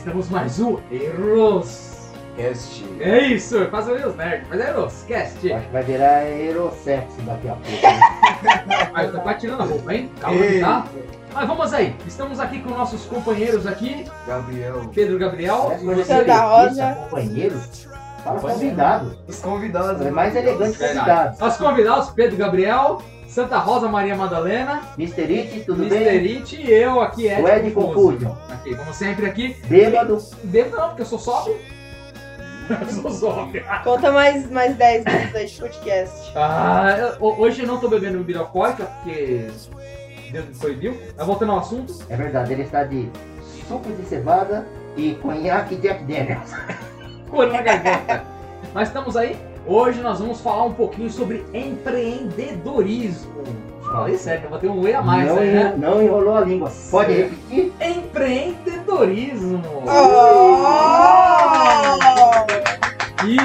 Estamos mais um Eros. Cast. É isso, faz o Eros Nerd, mas é Eros Cast. Acho que vai virar aerosexo daqui a pouco. né? Mas tá tirando a roupa, hein? Calma que tá. Mas vamos aí, estamos aqui com nossos companheiros aqui, Gabriel. Pedro Gabriel. De você. Santa Rosa. revista, Companheiro. Fala convidado. Os convidados. É mais elegante Verdade. convidado. Nossos convidados, Pedro Gabriel, Santa Rosa Maria Madalena, Mr. It, tudo Mr. bem? E eu aqui, Ed O Ed Confuso. Confuso. Aqui, como sempre aqui. Bêbado. Devo não, porque eu sou sóbrio. eu sou sóbrio. Conta mais, mais 10 minutos aí de podcast. Ah, eu- hoje eu não tô bebendo bebida alcoólica, porque Deus me proibiu. Mas voltando ao assunto, É verdade, ele está de suco de cevada e conhaque Jack Daniels. cor na garganta. Mas estamos aí. Hoje nós vamos falar um pouquinho sobre empreendedorismo. Falei sério, eu vou ter um E a mais não, aí, né? não enrolou a língua. Pode Certo. repetir? Empreendedorismo. Oh!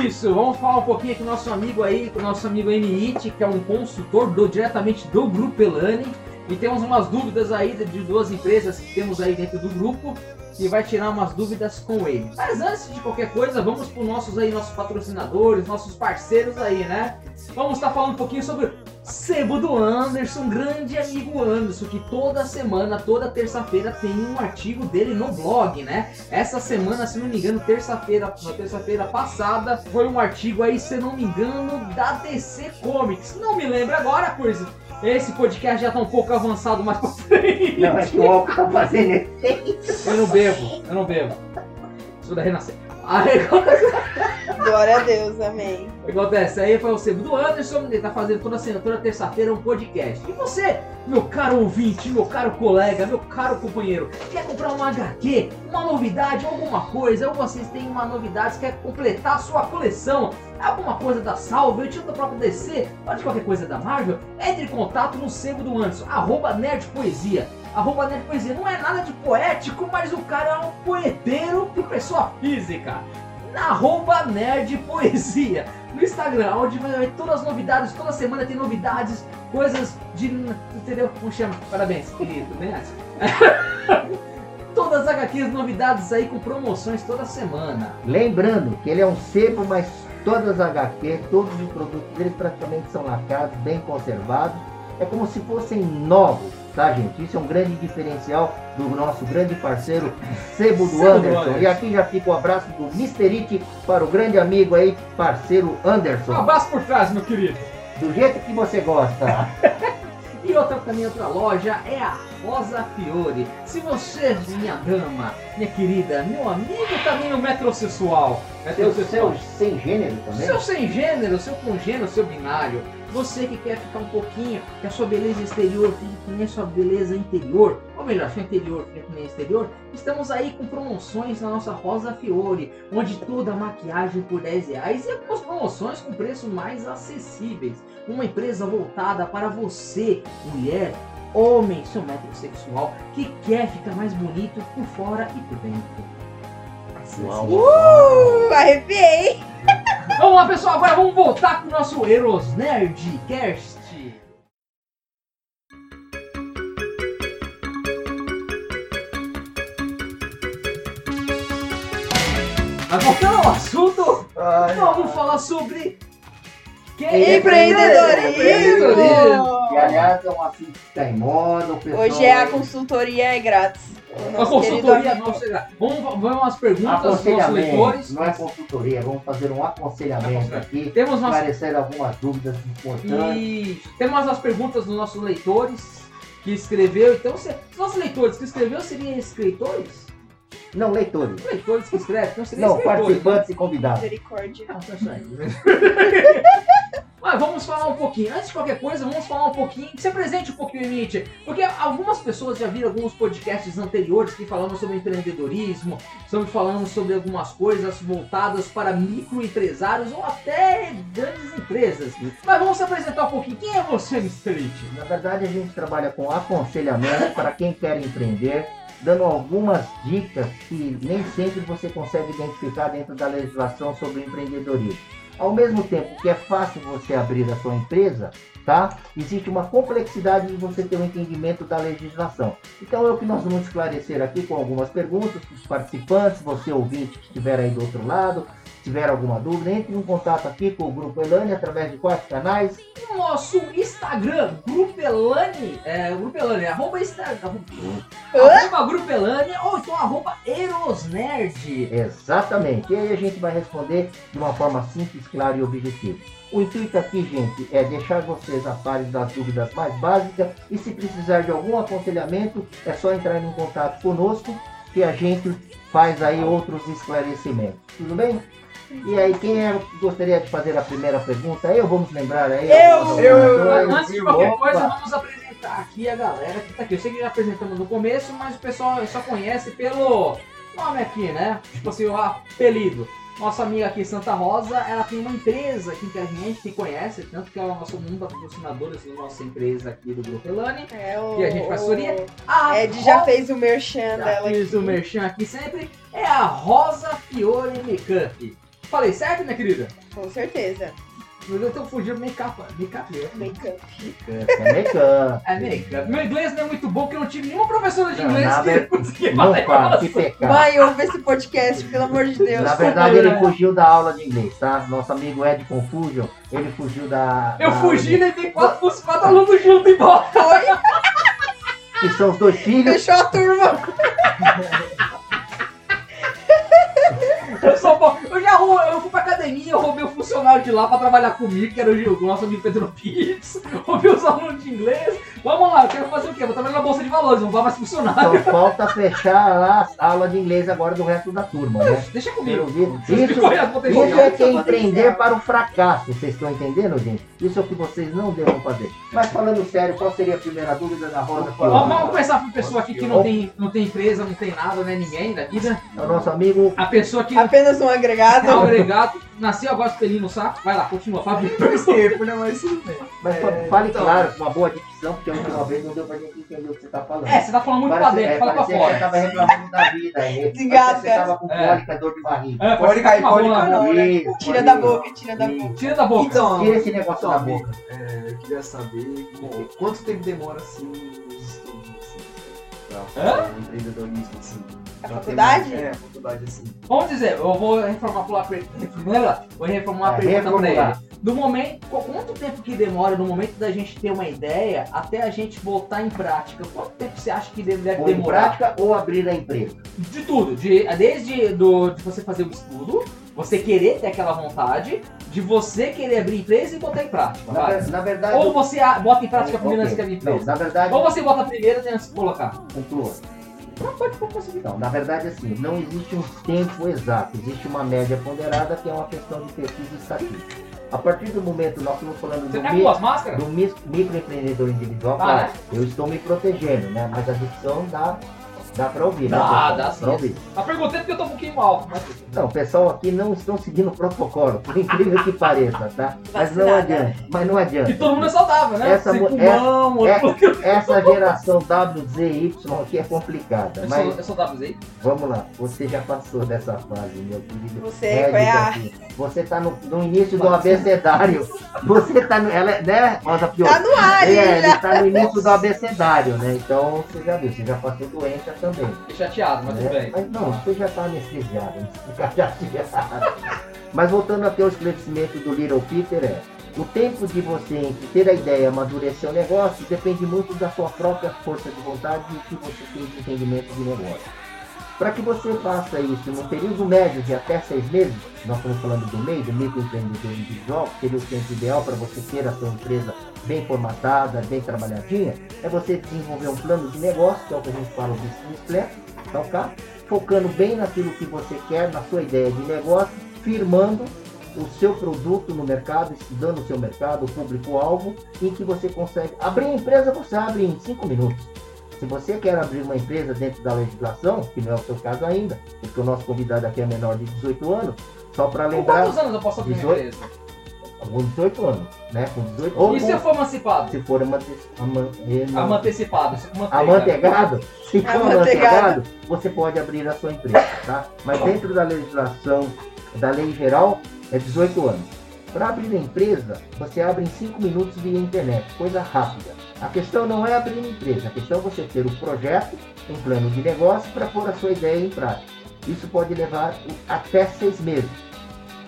Isso, vamos falar um pouquinho aqui com o nosso amigo aí, com o nosso amigo MIT, que é um consultor do, diretamente do Grupo Elane. E temos umas dúvidas aí de duas empresas que temos aí dentro do grupo e vai tirar umas dúvidas com ele. Mas antes de qualquer coisa, vamos para nossos aí, nossos patrocinadores, nossos parceiros aí, né? Vamos estar falando um pouquinho sobre o Sebo do Anderson, grande amigo Anderson, que toda semana, toda terça-feira tem um artigo dele no blog, né? Essa semana, se não me engano, terça-feira, na terça-feira passada, foi um artigo aí, se não me engano, da DC Comics. Não me lembro agora, pois esse podcast já tá um pouco avançado mais pra frente. Não, é que o álcool tá fazendo efeito. Eu não bebo, eu não bebo. Sou da Renascer. Aí Glória a Deus, amém. o que acontece? Aí foi o sebo do Anderson, ele tá fazendo toda, semana, toda terça-feira um podcast. E você, meu caro ouvinte, meu caro colega, meu caro companheiro, quer comprar uma HQ, uma novidade, alguma coisa, ou vocês têm uma novidade, quer completar a sua coleção, alguma coisa da Salve, ou da própria DC, ou de qualquer coisa da Marvel, entre em contato no sebo do Anderson, arroba nerdpoesia. Arroba Nerd Poesia não é nada de poético, mas o cara é um poeteiro por pessoa física. Na arroba Nerd Poesia. No Instagram, onde vai todas as novidades, toda semana tem novidades, coisas de. Entendeu? Como chama? Parabéns, querido. Bem Todas as HQs, novidades aí com promoções toda semana. Lembrando que ele é um sebo, mas todas as HQ, todos os produtos dele praticamente são lacrados, bem conservados. É como se fossem novos, tá gente? Isso é um grande diferencial do nosso grande parceiro Sebo do Anderson. E aqui já fica o abraço do. It para o grande amigo aí, parceiro Um Anderson. abraço por trás, meu querido. Do jeito que você gosta. E outra também, outra loja é a Rosa Fiore. Se você, minha dama, minha querida, meu amigo também o metrosexual. Seu, Metrosexual. seu sem gênero também. Seu sem gênero, seu congênero, seu binário. Você que quer ficar um pouquinho, que a sua beleza exterior fique que nem a sua beleza interior, ou melhor, sua interior fique que nem a exterior, estamos aí com promoções na nossa Rosa Fiore, onde toda a maquiagem por 10 reais e algumas promoções com preços mais acessíveis. Uma empresa voltada para você, mulher, homem, seu metrosexual, que quer ficar mais bonito por fora e por dentro. Uau. Uh, arrepiei. Vamos lá, pessoal, agora vamos voltar com o nosso Eros Nerdcast. Mas voltando ao assunto, Ai, vamos falar sobre Empreendedorismo. Que aliás é um assunto que está em moda. Hoje é a consultoria é grátis. A consultoria amigo. nossa. Vamos, vamos às perguntas dos nossos leitores. não é consultoria, vamos fazer um aconselhamento aqui, Temos umas esclarecer algumas dúvidas importantes. E temos as perguntas dos nossos leitores que escreveu. Então, se, os nossos leitores que escreveu seriam escritores? Não, leitores. Leitores que escrevem, Não, escritores. participantes e convidados. Misericórdia. Ah, tá certo. Mas vamos falar um pouquinho. Antes de qualquer coisa, vamos falar um pouquinho. Se apresente um pouquinho, Nietzsche. Porque algumas pessoas já viram alguns podcasts anteriores que falamos sobre empreendedorismo, sobre falando sobre algumas coisas voltadas para microempresários ou até grandes empresas. Mas vamos se apresentar um pouquinho. Quem é você, Mr. It? Na verdade, a gente trabalha com aconselhamento para quem quer empreender, dando algumas dicas que nem sempre você consegue identificar dentro da legislação sobre empreendedorismo. Ao mesmo tempo que é fácil você abrir a sua empresa, tá? Existe uma complexidade de você ter um entendimento da legislação. Então é o que nós vamos esclarecer aqui com algumas perguntas para os participantes, você ouvinte que estiver aí do outro lado, tiver alguma dúvida, entre em contato aqui com o Grupo Elane através de quais canais? No nosso Instagram, Grupelane, é, Grupelane, arroba Instagram, arroba Grupelane, ou então arroba Erosnerd. Exatamente. E aí a gente vai responder de uma forma simples, clara e objetiva. O intuito aqui, gente, é deixar vocês a par das dúvidas mais básicas e se precisar de algum aconselhamento, é só entrar em contato conosco que a gente faz aí outros esclarecimentos. Tudo bem? E aí, quem é que gostaria de fazer a primeira pergunta? Eu vamos lembrar aí. Eu! Eu, eu. Antes de qualquer Opa. coisa, vamos apresentar aqui a galera que tá aqui. Eu sei que já apresentamos no começo, mas o pessoal só conhece pelo nome aqui, né? Tipo assim, o apelido. Nossa amiga aqui, Santa Rosa, ela tem uma empresa aqui que a gente que conhece, tanto que ela é nosso um dos patrocinadores da nossa empresa aqui do Grupo Elane. É o, E a gente faz assessoria? o A Ed já Rosa- fez o merchan já dela fiz aqui. o merchan aqui sempre. É a Rosa Fiore Makeup. Falei certo, minha querida? Com certeza. Eu tô fugindo make-up. Make-up. Make-up. É make-up. É make-up. Meu inglês não é muito bom, porque eu não tive nenhuma professora de Não, inglês na que ver- conseguia Não falar fala, que pecado. Mãe, ouve esse podcast, pelo amor de Deus. Na verdade, ele fugiu da aula de inglês, tá? Nosso amigo Ed Confusion, ele fugiu da. Eu da fugi e levei quatro, quatro alunos juntos embora. Foi, de- Que são os dois filhos. fechou a turma. Eu, sou bom. eu já rou- eu fui pra academia, eu roubei o funcionário de lá pra trabalhar comigo, que era o nosso amigo Pedro Pires. Roubei os alunos de inglês. Vamos lá, eu quero fazer o quê? Vou trabalhar na Bolsa de Valores, não vou mais funcionário. Só falta fechar lá a aula de inglês agora do resto da turma, né? Deixa comigo. Isso, isso é que é empreender para o fracasso. Vocês estão entendendo, gente? Isso é o que vocês não devem fazer. Mas falando sério, qual seria a primeira dúvida da Rosa? Vamos, vamos começar com a pessoa aqui que não tem, não tem empresa, não tem nada, né? Ninguém daqui, né? É o nosso amigo A pessoa que Apenas um agregado. é agregado, nasceu agora com pelinho no saco. Vai lá, continua, Fábio. Tempo, né? Mas tudo bem. Mas É, fale então. claro, com uma boa dicção, porque a última vez não deu pra gente entender o que você tá falando. É, você tá falando muito pra Parece- dentro, é, fala pra que você fora. tava reclamando da vida. Parecia que Você tava com É. cólica, dor de barriga. É, Pode cair, uma pode cair. né? Tira da boca, tira da boca. Tira da boca. Então, Tira esse negócio então, da amigo, boca. é, eu queria saber bom, quanto tempo demora assim os estudos assim, pra um empreendedorismo assim. A Pra ter faculdade? É, a faculdade assim. Vamos dizer, eu vou reformular pra ele. Vou reformular a É, pergunta pra ele. Do momento, qu- quanto tempo que demora do momento da gente ter uma ideia até a gente botar em prática? Quanto tempo você acha que deve, deve Ou em demorar? prática ou abrir a empresa. De tudo, de, desde do, de você fazer o estudo, você querer ter aquela vontade, de você querer abrir empresa e botar em prática. Na, ver- na verdade. Ou você bota em prática Ok. primeiro antes que abrir Não, empresa. na verdade, Ou você bota primeiro antes de colocar. conclua. Não, pode conseguir. Então, na verdade, assim, não existe um tempo exato, existe uma média ponderada que é uma questão de pesquisa e estatística. A partir do momento, nós estamos falando Você do, tá mi- do microempreendedor individual, Ah, claro, né? eu estou me protegendo, né? Mas a dicção dá, dá para ouvir, Dá, né? pessoal? dá sim. Pra ouvir. Eu perguntei porque eu tô um pouquinho alto. Mas... Não, o pessoal aqui não estão seguindo o protocolo, por incrível que pareça, tá? Mas não adianta, mas não adianta. E todo mundo é saudável, né? Essa Sem mu- pulmão, é- outro- Essa geração WZY aqui é complicada, Eu mas sou, eu sou WZ. vamos lá, você já passou dessa fase, meu querido. Você, é a... aqui. Você tá no, no início do abecedário. Você tá no. Ela, é- né, Rosa Pior? Tá no ar, É, hein, ele já. tá no início do abecedário, né? Então você já viu, você já passou doença também. Fiquei chateado, mas tudo bem. Mas não, você já tá anestesiado, não fica chateado. Mas voltando até o esclarecimento do Little Peter, é. O tempo de você entre ter a ideia e amadurecer o negócio depende muito da sua própria força de vontade e o que você tem de entendimento de negócio. Para que você faça isso num período médio de até seis meses, nós estamos falando do MEI, do microempreendedor individual, que seria o tempo ideal para você ter a sua empresa bem formatada, bem trabalhadinha, é você desenvolver um plano de negócio, que é o que a gente fala do business plan, tá ok? Focando bem naquilo que você quer, na sua ideia de negócio, firmando o seu produto no mercado, estudando o seu mercado, o público-alvo, em que você consegue. Abrir a empresa, você abre em cinco minutos. Se você quer abrir uma empresa dentro da legislação, que não é o seu caso ainda, porque o nosso convidado aqui é menor de 18 anos, só para Com lembrar, quantos anos eu posso abrir minha 18? empresa? com 18 anos, né? Com 18 ou E se eu for emancipado? se for amante, ama- ema- Amantecipado. se for manteiga. amanteigado, se for Amanteigado. amanteigado, você pode abrir a sua empresa, tá? Mas dentro da legislação, da lei geral, é 18 anos. Para abrir a empresa, você abre em 5 minutos via internet, coisa rápida. A questão não é abrir uma empresa, a questão é você ter um projeto, um plano de negócio para pôr a sua ideia em prática. Isso pode levar até seis meses,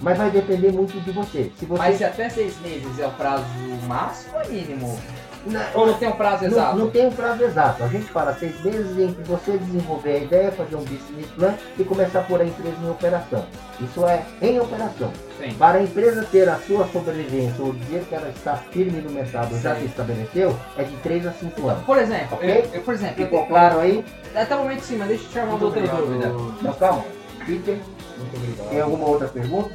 mas vai depender muito de você. Você Mas até seis meses é o prazo máximo ou mínimo? Não- Ou não tem um prazo Não, exato? não tem um prazo exato. A gente fala seis meses em que você desenvolver a ideia, fazer um business plan e começar a pôr a empresa em operação. Isso é em operação. Sim. Para a empresa ter a sua sobrevivência ou dizer que ela está firme no mercado ou já Sim. se estabeleceu, é de 3 a 5 anos. Por exemplo, Ok? eu, eu, por exemplo, eu Ficou tenho- claro aí? até o momento sim, mas deixa eu tirar uma outra dúvida. Então calma. Peter, tem alguma outra pergunta?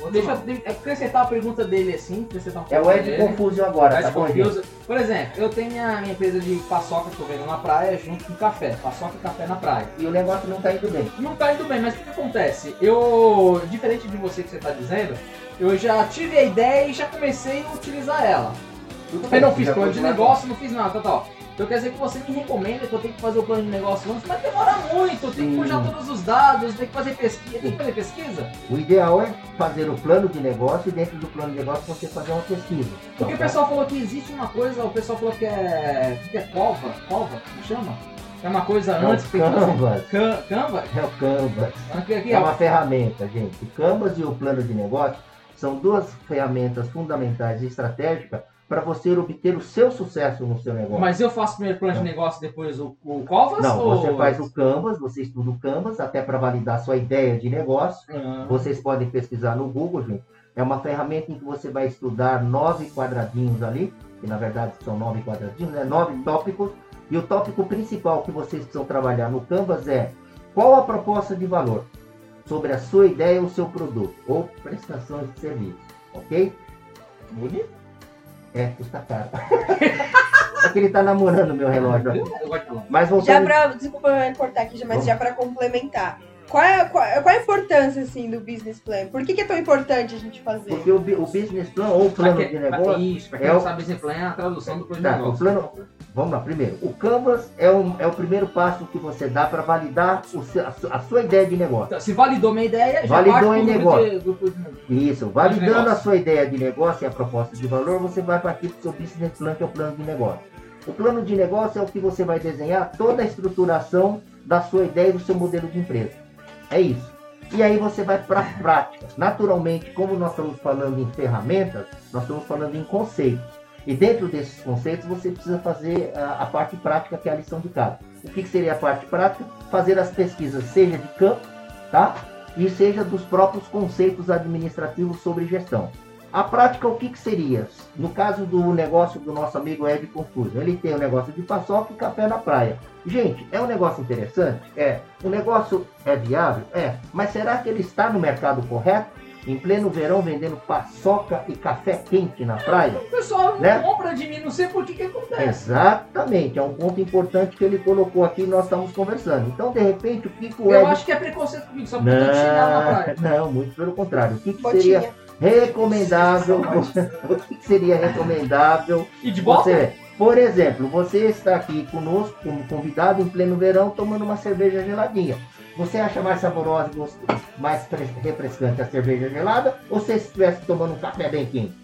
Não, Deixa não. eu acrescentar a pergunta dele assim, acrescentar um É o Ed dele. Confusio agora, tá Ed bom, gente? Confuso. Por exemplo, eu tenho a minha empresa de paçoca que eu vendo na praia junto com café. Paçoca e café na praia. E o negócio não tá indo bem. Não tá indo bem, mas o que acontece? Eu, diferente de você que você tá dizendo, eu já tive a ideia e já comecei a utilizar ela. Tudo Eu bem, não fiz plano de negócio, não fiz nada, tal, tal. Então quer dizer que você me recomenda que eu tenho que fazer o plano de negócio antes, mas demora muito, eu tenho que puxar todos os dados, tem que fazer pesquisa, tem que fazer pesquisa. O ideal é fazer o plano de negócio e dentro do plano de negócio você fazer uma pesquisa. Porque o pessoal falou que existe uma coisa, o pessoal falou que é. que é cova, cova, como chama? É uma coisa É antes que tem. Canvas. Can- Canva? É o Canvas. Aqui, aqui, É ó. uma ferramenta, gente. O Canvas e o plano de negócio são duas ferramentas fundamentais e estratégicas para você obter o seu sucesso no seu negócio. Mas eu faço primeiro plano de negócio, depois o, o Covas? Não, ou... você faz o Canvas, você estuda o Canvas até para validar sua ideia de negócio. Ah, Vocês podem pesquisar no Google, gente. É uma ferramenta em que você vai estudar nove quadradinhos ali, que na verdade são nove quadradinhos, né? nove tópicos. E o tópico principal que vocês precisam trabalhar no Canvas é qual a proposta de valor sobre a sua ideia ou seu produto, ou prestações de serviço, ok? bonito. É, custa caro. é que ele tá namorando meu relógio. Eu gosto de. Mas Já voltando... pra. Desculpa eu cortar aqui, mas já pra complementar. Qual é, qual, qual é a importância, assim, do business plan? Por que, que é tão importante a gente fazer? Porque o, o business plan ou o plano Pra de que- negócio pra- Isso, pra quem é não o- sabe, business plan é a tradução do plano de Tá, o negócio. plano. Vamos lá, primeiro. O Canvas é o, é o primeiro passo que você dá para validar o seu- a, a sua ideia de negócio. Então, se validou minha ideia, já Validou parte em negócio. de- grupo de- Isso, validando a sua ideia de negócio e a proposta de valor, você vai partir para o seu business plan, que é o plano de negócio. O plano de negócio é o que você vai desenhar toda a estruturação da sua ideia e do seu modelo de empresa. É isso. E aí você vai para a prática. Naturalmente, como nós estamos falando em ferramentas, nós estamos falando em conceitos. E dentro desses conceitos você precisa fazer a, a parte prática, que é a lição de casa. O que, que seria a parte prática? Fazer as pesquisas, seja de campo, tá? E seja dos próprios conceitos administrativos sobre gestão. A prática, o que, que seria? No caso do negócio do nosso amigo Ed Confuso, ele tem o negócio de paçoca e café na praia. Gente, é um negócio interessante? É. O negócio é viável? É. Mas será que ele está no mercado correto? Em pleno verão, vendendo paçoca e café quente na praia? O pessoal não Né? compra de mim, não sei por que que acontece. Exatamente, é um ponto importante que ele colocou aqui e nós estamos conversando. Então, de repente, o que, que o Eu Ed acho que é preconceito comigo, só porque eu tô de chinelo na praia. não, não, muito pelo contrário. O que, que seria Botinha. Recomendável? o que, seria recomendável E de volta? você? Por exemplo, você está aqui conosco como convidado em pleno verão tomando uma cerveja geladinha. Você acha mais saborosa e mais fres- refrescante a cerveja gelada ou se estivesse tomando um café bem quente?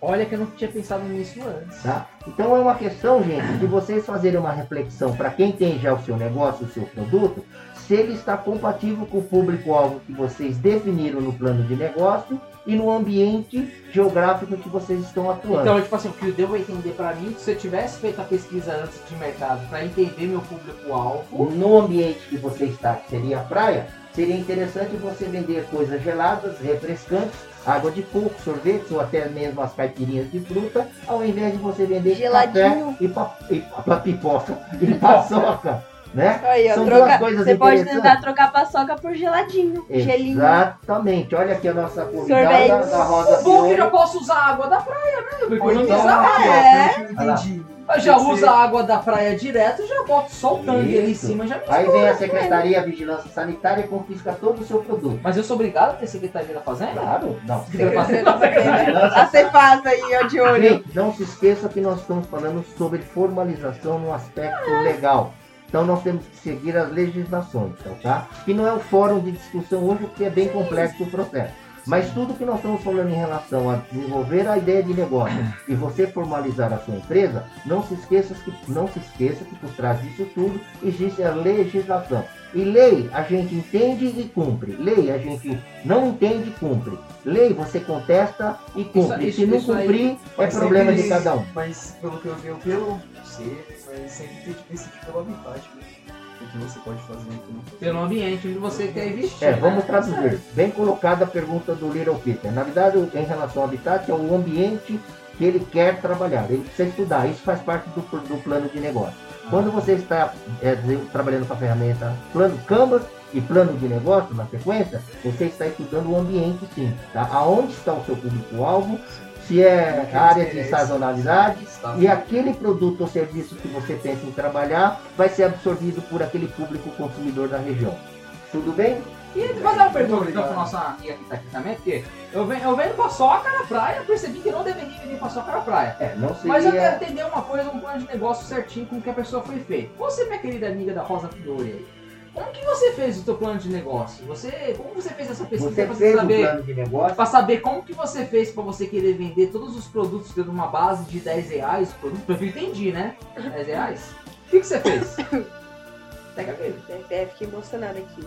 Olha que eu não tinha pensado nisso antes. Tá? Então é uma questão, gente, de vocês fazerem uma reflexão para quem tem já o seu negócio, o seu produto, se ele está compatível com o público-alvo que vocês definiram no plano de negócio e no ambiente geográfico que vocês estão atuando. Então, tipo assim, o que eu devo entender pra mim, se eu tivesse feito a pesquisa antes de mercado pra entender meu público-alvo, no ambiente que você está, que seria a praia, seria interessante você vender coisas geladas, refrescantes, água de coco, sorvetes ou até mesmo as caipirinhas de fruta, ao invés de você vender Geladinho. café e, pa, e pa, pipoca e paçoca, né? Aí, São troca- duas coisas Você pode tentar trocar paçoca por geladinho. Gelinho. Exatamente. Olha aqui a nossa convidada Sorvete. da Rosa o bom que eu já posso usar a água da praia, né? Eu vou Ou economizar. É. Eu entendi. Eu já uso a água da praia direto, já boto só o tanque ali em cima, já me Aí vem a Secretaria de Vigilância Sanitária e confisca todo o seu produto. Mas eu sou obrigado a ter secretaria da fazenda? Claro, não. A Cepasa aí, ó, de olho. Gente, não se esqueça que nós estamos falando sobre formalização no aspecto legal. Então nós temos que seguir as legislações, então, tá? Que não é o fórum de discussão hoje, porque é bem complexo o processo. Mas tudo que nós estamos falando em relação a desenvolver a ideia de negócio e você formalizar a sua empresa, não se esqueça que, não se esqueça que por trás disso tudo existe a legislação. E lei a gente entende e cumpre. Lei a gente não entende e cumpre. Lei você contesta e cumpre. isso- Se não isso cumprir, é problema de cada um. Mas pelo que eu vi, pelo ser, mas sempre tem que decidir pelo habitat. né? O que você pode fazer pode. Pelo ambiente onde você quer investir. É, né? vamos traduzir. Bem colocada a pergunta do Little Peter. Na verdade, em relação ao habitat, é o ambiente que ele quer trabalhar. Ele precisa estudar. Isso faz parte do, do plano de negócio. Quando você está é, trabalhando com a ferramenta plano Canvas e plano de negócio na sequência, você está estudando o ambiente sim. Tá? Aonde está o seu público-alvo, se é a área de sazonalidade, Tá? e aquele produto ou serviço que você pensa em trabalhar vai ser absorvido por aquele público consumidor da região. Tudo bem? E vou fazer uma pergunta então obrigado. nossa amiga que tá aqui também, porque eu venho, eu venho paçoca na praia, percebi que não deveria vir paçoca na praia. É, não seria... Mas eu quero entender uma coisa, um plano de negócio certinho com que a pessoa foi feita. Você, minha querida amiga da Rosa Fiore aí, como que você fez o seu plano de negócio? Você, como você fez essa pesquisa Você pra você fez um saber, plano de negócio, pra saber como que você fez pra você querer vender todos os produtos tendo uma base de 10 reais, produto, eu entendi, né? 10 reais? O que, que você fez? Pega mesmo. É, fiquei emocionada aqui.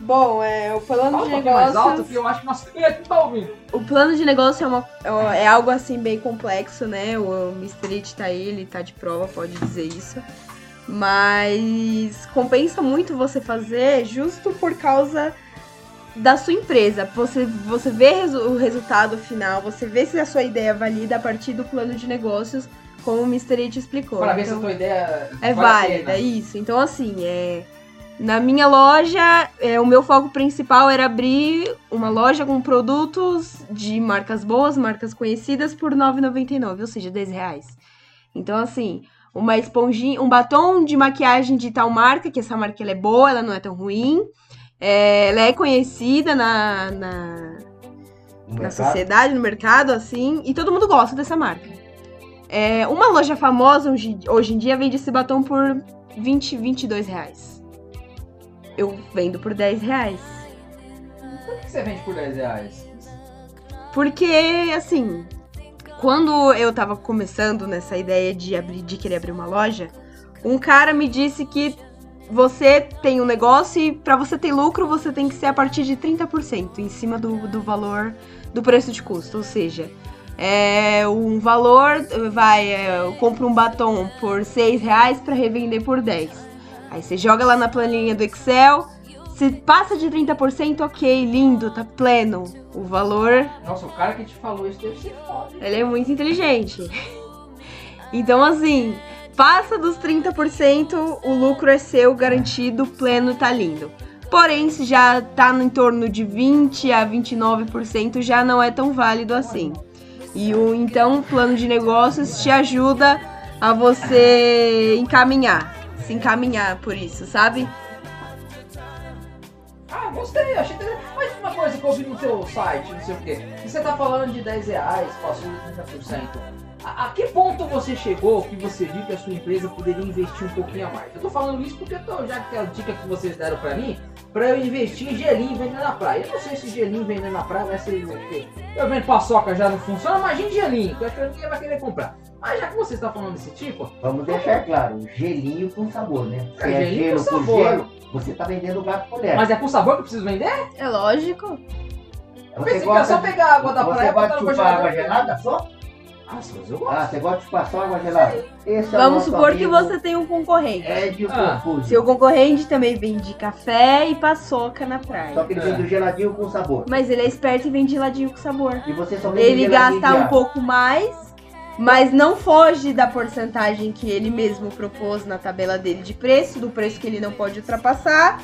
Bom, é, o plano Fala um de pouquinho mais alto que eu acho que tá ouvindo. O plano de negócio é, uma, é algo assim bem complexo, né? O Mr. It tá aí, ele tá de prova, pode dizer isso. Mas compensa muito você fazer justo por causa da sua empresa. Você, você vê o resultado final, você vê se a sua ideia é válida a partir do plano de negócios, como o Mr. It explicou. Pra ver se Então- a tua ideia é válida, isso. Então, assim, é, na minha loja, é, o meu foco principal era abrir uma loja com produtos de marcas boas, marcas conhecidas, por R$ 9,99, ou seja, 10 reais. Então, assim, uma esponjinha, um batom de maquiagem de tal marca, que essa marca é boa, ela não é tão ruim. É, ela é conhecida na, na, na sociedade, no mercado, assim, e todo mundo gosta dessa marca. É, uma loja famosa hoje, hoje em dia vende esse batom por 20, 22 reais. Eu vendo por 10 reais. Por que você vende por 10 reais? Porque, assim, quando eu tava começando nessa ideia de, abrir, de querer abrir uma loja, um cara me disse que você tem um negócio e pra você ter lucro você tem que ser a partir de 30% em cima do, do valor do preço de custo. Ou seja, é um valor, vai, é, eu compro um batom por 6 reais pra revender por 10. Aí você joga lá na planilha do Excel, se passa de 30%, ok, lindo, tá pleno. O valor Nossa, o cara que te falou isso deve ser foda. ele é muito inteligente. Então, assim, passa dos 30%, o lucro é seu, garantido, pleno, tá lindo. Porém, se já tá no entorno de 20 a 29%, já não é tão válido assim. E o então o plano de negócios te ajuda a você encaminhar, se encaminhar por isso, sabe? Ah, gostei, achei interessante. Mas uma coisa que eu vi no seu site, não sei o quê. E você tá falando de 10 reais, passou de 30%. A, a que ponto você chegou que você viu que a sua empresa poderia investir um pouquinho a mais? Eu tô falando isso porque eu tô, já que a dica que vocês deram pra mim, pra eu investir em gelinho vendendo na praia. Eu não sei se gelinho vendendo na praia vai ser o quê? Eu vendo paçoca já não funciona, imagine gelinho, que eu acho que ninguém vai querer comprar. Mas já que você está falando desse tipo, Vamos deixar claro, gelinho com sabor, né? Se É, é, gelinho gelo com com sabor. gelo, você tá vendendo gato por lebre. mas é com sabor que eu preciso vender? É lógico. Eu pensei que era só pegar a água da você praia e botar gosta no de chupar água congelador. gelada só? Nossa, mas eu gosto. Ah, você gosta de chupar só água gelada? Esse é Vamos nosso supor que você tem um concorrente. Ed Ah, Confuso. Seu concorrente também vende café e paçoca na Só praia. que ele É. vende o geladinho com sabor. Mas ele é esperto e vende geladinho com sabor. E você só vende Ele gasta de um pouco mais, mas não foge da porcentagem que ele mesmo propôs na tabela dele de preço, do preço que ele não pode ultrapassar,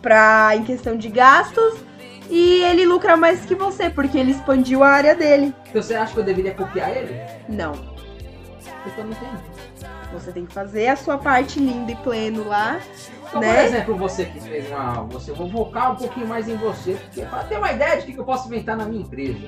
pra, em questão de gastos. E ele lucra mais que você, porque ele expandiu a área dele. Então você acha que eu deveria copiar ele? Não. Eu não entendi. Você tem que fazer a sua parte linda e pleno lá. Então, Né? por exemplo, você que fez uma. Você, eu vou focar um pouquinho mais em você, porque para ter uma ideia de que que eu posso inventar na minha empresa.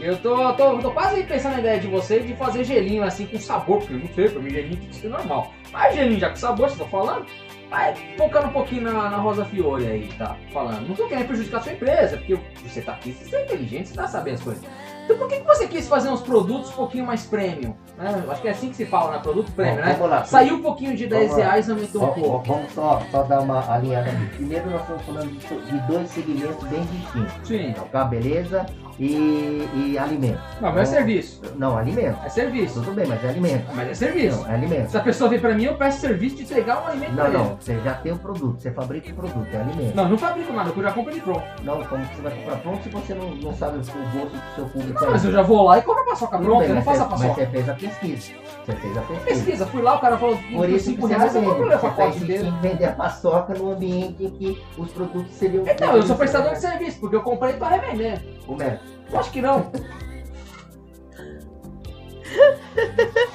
Eu tô, tô, tô quase pensando na ideia de você de fazer gelinho assim com sabor, porque eu não sei, pra mim gelinho tem que ser normal. Mas gelinho já com sabor, você tá falando? Vai focando um pouquinho na, na Rosa Fiore aí, tá? Falando. Não tô querendo prejudicar a sua empresa, porque você tá aqui, você é inteligente, você tá sabendo as coisas. Então por que, que você quis fazer uns produtos um pouquinho mais premium? Né? Acho que é assim que se fala, né? Produto premium, Bom, né? lá. Saiu um pouquinho de 10 Vamos lá. reais, aumentou um pouco. vamos só, só dar uma alinhada aqui. Primeiro nós estamos falando de, dois segmentos bem distintos. Sim. Então, cá, beleza e, e alimento. Não, mas é Então, serviço. Não, alimento. É serviço. Tudo bem, mas é alimento. Mas é serviço. Não, é alimento. Se a pessoa vem pra mim, eu peço serviço de entregar um alimento Não, não. Você já tem o produto. Você fabrica o produto. É alimento. Não, não fabrico nada, eu já compro pronto. Não, como você vai comprar pronto se você não, não sabe o gosto do seu público? Não, mas eu já vou lá e compro a paçoca Tudo pronta, bem, eu não mas faço a você- Mas paçoca. você fez a pesquisa. Você fez a pesquisa. Pesquisa, fui lá, o cara falou Por por isso que 5 você reais, eu compro vende. o Você pacote que vender a paçoca no ambiente em que os produtos seriam... Então, eu sou prestador de serviço, porque eu comprei pra revender. O médico. Eu acho que não.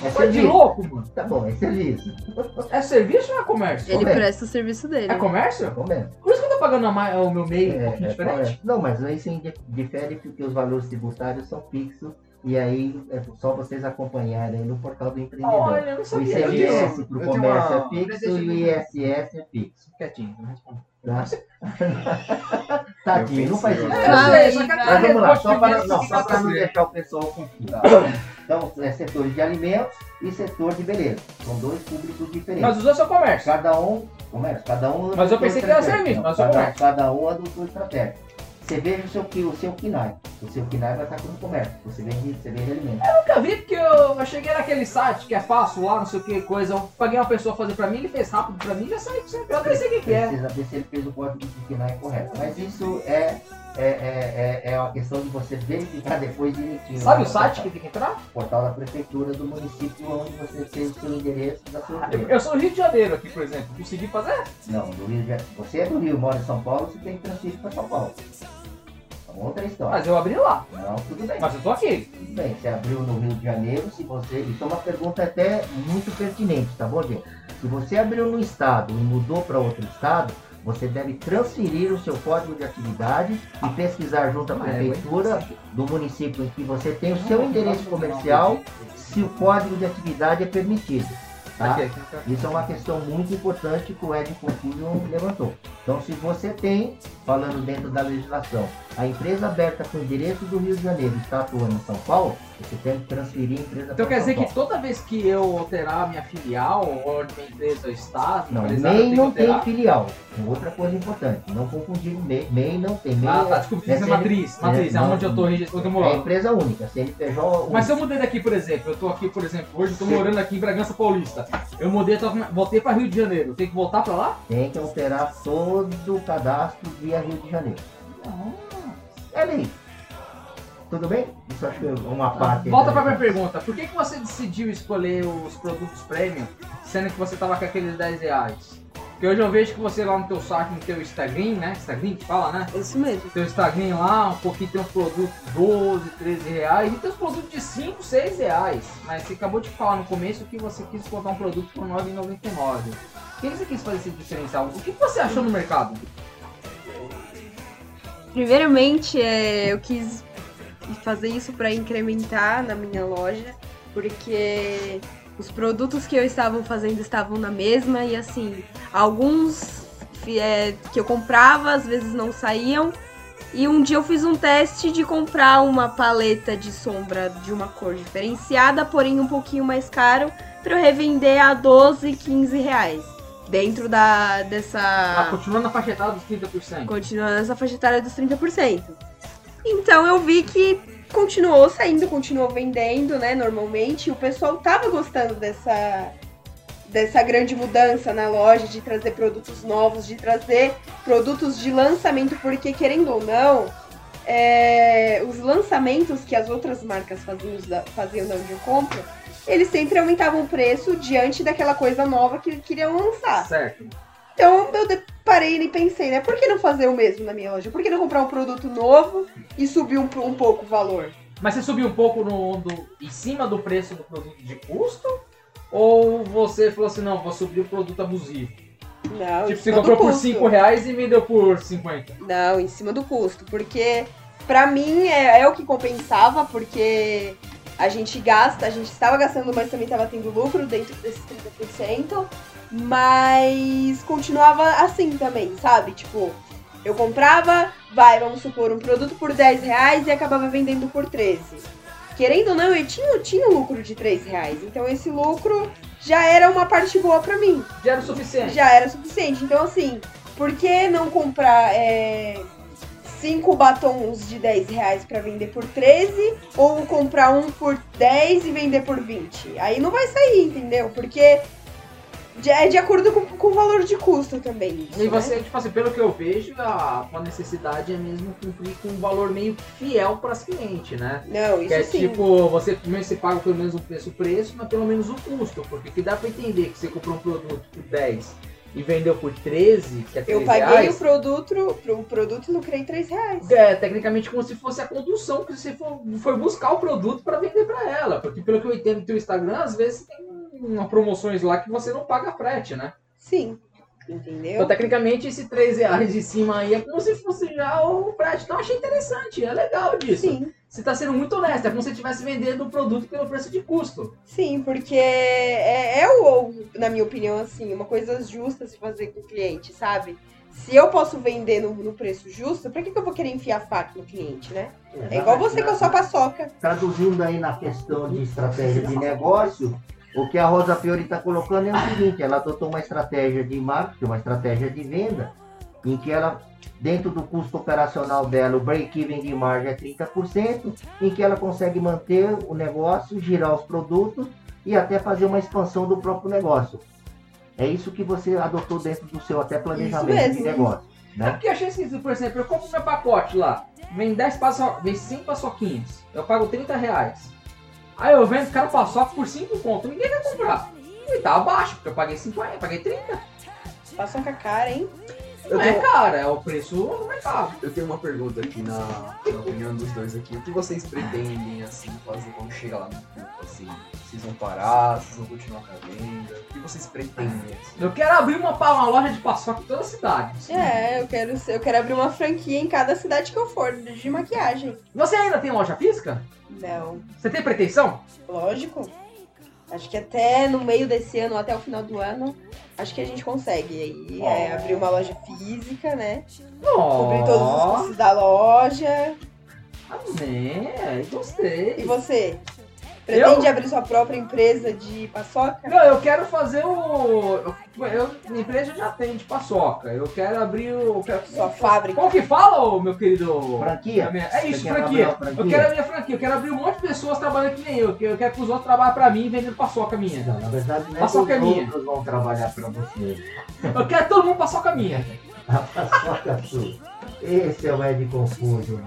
É Foi de serviço. louco, mano. Tá bom, é serviço. É serviço ou é comércio? Ele Comércio. presta o serviço dele. É comércio? É comércio. Por isso que eu tô pagando a o meu meio um É, pouquinho é diferente. comércio. Não, mas isso indi- difere porque os valores tributários são fixos e aí é só vocês acompanharem no portal do empreendedor. Olha, eu não O sabia disso. ICMS para o comércio uma- é fixo e o ISS é fixo. Quietinho, não responde. Tá? Tadinho, não faz isso. É. Mas vamos lá, só para, não, só para não deixar o pessoal confuso. Então, é setor de alimentos e setor de beleza. São dois públicos diferentes. Mas os dois são comércio. Cada um, comércio, cada um Mas eu pensei que era serviço, mas cada, comércio. cada um adotou estratégia. Você veja o seu, o seu KINAI. O seu KINAI vai estar como comércio. Você vende, você vende alimentos. Eu nunca vi porque eu, eu cheguei naquele site que é fácil lá, não sei o que, coisa. Eu paguei uma pessoa fazer pra mim, ele fez rápido pra mim, já saiu você. Eu nem sei o que, que é. Precisa ver se ele fez o código de KINAI correto. Mas isso é, é, é, é, é uma questão de você verificar depois direitinho. Sabe lá o site que tem que entrar? Portal da prefeitura do município onde você fez o seu endereço da sua Eu, empresa. eu sou do Rio de Janeiro aqui, por exemplo. Consegui fazer? Não, do Rio de Janeiro. Você é do Rio, mora em São Paulo, você tem que transferir para São Paulo. É uma outra história. Mas eu abri lá. Não, tudo bem. Mas eu tô aqui. Tudo bem, você abriu no Rio de Janeiro, se você. Isso é uma pergunta até muito pertinente, tá bom, gente? Se você abriu no estado e mudou para outro estado, você deve transferir o seu código de atividade e pesquisar junto à Ah, é, prefeitura do município em que você tem o seu endereço comercial, se o código de atividade é permitido. Tá? Aqui, aqui. Isso é uma questão muito importante que o Ed Confusion levantou. Então, se você tem, falando dentro da legislação, a empresa aberta com endereço do Rio de Janeiro está atuando em São Paulo, você tem que transferir a empresa Então para quer São dizer Paulo. que toda vez que eu alterar a minha filial, ou onde minha empresa está, Não, MEI não tem filial. É Outra coisa importante, não confundir MEI. MEI não tem. MEI Ah, tá, é- desculpa, é CN matriz. Matriz, é, não, onde eu tô registrado, É moro. empresa única, CNPJ Mas se eu mudei daqui, por exemplo, eu tô aqui, por exemplo, hoje Sim. morando aqui em Bragança Paulista. Eu mudei, tô- voltei pra Rio de Janeiro. Tenho que voltar pra lá? tem que alterar todo o cadastro via Rio de Janeiro. É lei. Tudo bem? Isso acho que é uma parte. Volta pra minha pergunta. Por que, que você decidiu escolher os produtos premium, sendo que você tava com aqueles 10 reais? Porque hoje eu vejo que você lá no teu site, no teu Instagram, né? Instagram que fala, né? Isso mesmo. Teu Instagram lá, um pouquinho tem uns produtos 12, 13 reais e tem uns produtos de 5, 6 reais. Mas você acabou de falar no começo que você quis botar um produto por R$ 9,99. Por que você quis fazer esse diferencial? O que que você achou no mercado? Primeiramente, é, eu quis fazer isso para incrementar na minha loja, porque os produtos que eu estava fazendo estavam na mesma e assim, alguns é, que eu comprava às vezes não saíam. E um dia eu fiz um teste de comprar uma paleta de sombra de uma cor diferenciada, porém um pouquinho mais caro, para eu revender a 12, 15 reais. Dentro da, dessa. Ah, continuando na faixa etária dos 30%. Continuando essa faixa etária dos 30%. Então eu vi que continuou saindo, continuou vendendo, né, normalmente. O pessoal tava gostando dessa, dessa grande mudança na loja, de trazer produtos novos, de trazer produtos de lançamento, porque querendo ou não, é, os lançamentos que as outras marcas faziam, faziam da onde eu compro, eles sempre aumentavam o preço diante daquela coisa nova que queriam lançar. Certo. Então eu de- parei e pensei, né? Por que não fazer o mesmo na minha loja? Por que não comprar um produto novo e subir um, um pouco o valor? Mas você subiu um pouco no, do, em cima do preço do produto de custo? Ou você falou assim, não, vou subir o produto abusivo? Não, tipo, você comprou por custo. 5 reais e vendeu por 50. Não, em cima do custo. Porque pra mim é, é o que compensava, porque a gente gasta, a gente estava gastando, mas também estava tendo lucro dentro desses 30%. Mas continuava assim também, sabe? Tipo, eu comprava, vai, vamos supor, um produto por 10 reais e acabava vendendo por 13. Querendo ou não, eu tinha, eu tinha um lucro de 3 reais. Então esse lucro já era uma parte boa pra mim. Já era o suficiente. Já era suficiente. Então, assim, por que não comprar é, cinco batons de 10 reais pra vender por 13 ou comprar um por 10 e vender por 20? Aí não vai sair, entendeu? Porque é de acordo com, com o valor de custo também. Isso, E né? você, tipo assim, pelo que eu vejo, a, a necessidade é mesmo cumprir com um valor meio fiel para as clientes, né? Não, isso Que é sim. tipo, você, primeiro você paga pelo menos o preço, preço, mas pelo menos o custo. Porque que dá pra entender que você comprou um produto por 10 e vendeu por 13, que é 3 Eu paguei reais, o produto, pro produto e lucrei 3 reais. é tecnicamente como se fosse a condução que você for, foi buscar o produto para vender para ela. Porque pelo que eu entendo do teu Instagram, às vezes tem uma promoções lá que você não paga frete, né? Sim. Então, Entendeu? tecnicamente, esse 3 reais de cima aí é como se fosse já o frete. Então, achei interessante, é legal disso. Sim. Você tá sendo muito honesto, é como se você estivesse vendendo o produto pelo preço de custo. Sim, porque é, é o, na minha opinião, assim, uma coisa justa se fazer com o cliente, sabe? Se eu posso vender no, no preço justo, pra que, que eu vou querer enfiar faca no cliente, né? É igual você com a sua paçoca. Traduzindo aí na questão de estratégia de negócio, o que a Rosa Fiore está colocando é o seguinte, ela adotou uma estratégia de marketing, uma estratégia de venda, em que ela, dentro do custo operacional dela, o break-even de margem é 30%, em que ela consegue manter o negócio, girar os produtos e até fazer uma expansão do próprio negócio. É isso que você adotou dentro do seu até planejamento mesmo. de negócio. É Né? porque eu achei esquisito, por exemplo, eu compro meu pacote lá, vem 10 paço... vem 5 paçoquinhos, eu pago 30 reais. Aí eu vendo cada paçoca por 5 conto, ninguém quer comprar. E tá abaixo, porque eu paguei 50, paguei 30. Paçoca cara, hein? Eu é tenho, cara, é o preço do mercado. eu tenho uma pergunta aqui na, na opinião dos dois aqui. O que vocês pretendem, assim, fazer quando chega lá no grupo, assim? Vocês vão parar? Vocês vão continuar com a venda? O que vocês pretendem, assim? Eu quero abrir uma, uma loja de paçoca em toda a cidade. É, eu quero, ser- eu quero abrir uma franquia em cada cidade que eu for, de maquiagem. Você ainda tem loja física? Não, Você tem pretensão? lógico. Acho que até no meio desse ano, até o final do ano, acho que a gente consegue aí é, Oh. abrir uma loja física, né? Cobrir todos os custos da loja. amém, gostei. E você? Pretende abrir sua própria empresa de paçoca? Não, eu quero fazer o. Eu, eu, minha empresa já tem de paçoca. Eu quero abrir o. eu quero- Sua fábrica? Qual que fala, meu querido? Franquia? A minha- É isso, franquia. franquia? Eu quero a minha franquia. Eu quero abrir um monte de pessoas trabalhando que nem eu. que Eu quero que os outros trabalhem pra mim vendendo paçoca minha. Não, na verdade, não é que Paçoca é os minha. outros vão trabalhar para você. Eu quero todo mundo paçoca minha. A paçoca sua. Esse é o Ed Confuso.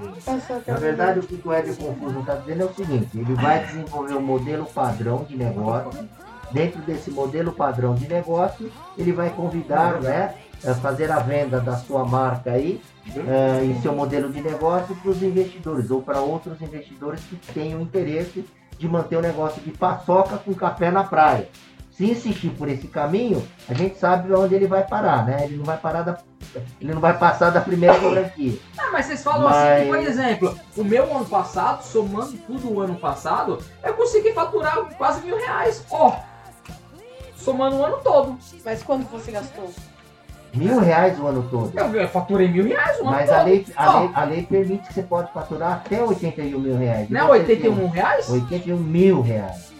Na verdade, o que o Ed Confuso está dizendo é o seguinte: ele vai desenvolver um modelo padrão de negócio. Dentro desse modelo padrão de negócio, ele vai convidar, né, a fazer a venda da sua marca aí eh, e seu modelo de negócio para os investidores ou para outros investidores que tenham interesse de manter o negócio de paçoca com café na praia. Se insistir por esse caminho, a gente sabe onde ele vai parar, né? Ele não vai parar da, ele não vai passar da primeira franquia. Ah, mas vocês falam Mas- assim, que, por exemplo, o meu ano passado, somando tudo o ano passado, eu consegui faturar quase mil reais. Ó, somando o ano todo. Mas quanto você gastou? Mil reais o ano todo. Eu, eu faturei mil reais o ano Mas todo. a lei, a, lei, a lei permite que você pode faturar até 81 mil reais. Não é você 81 reais? tem 81 mil reais.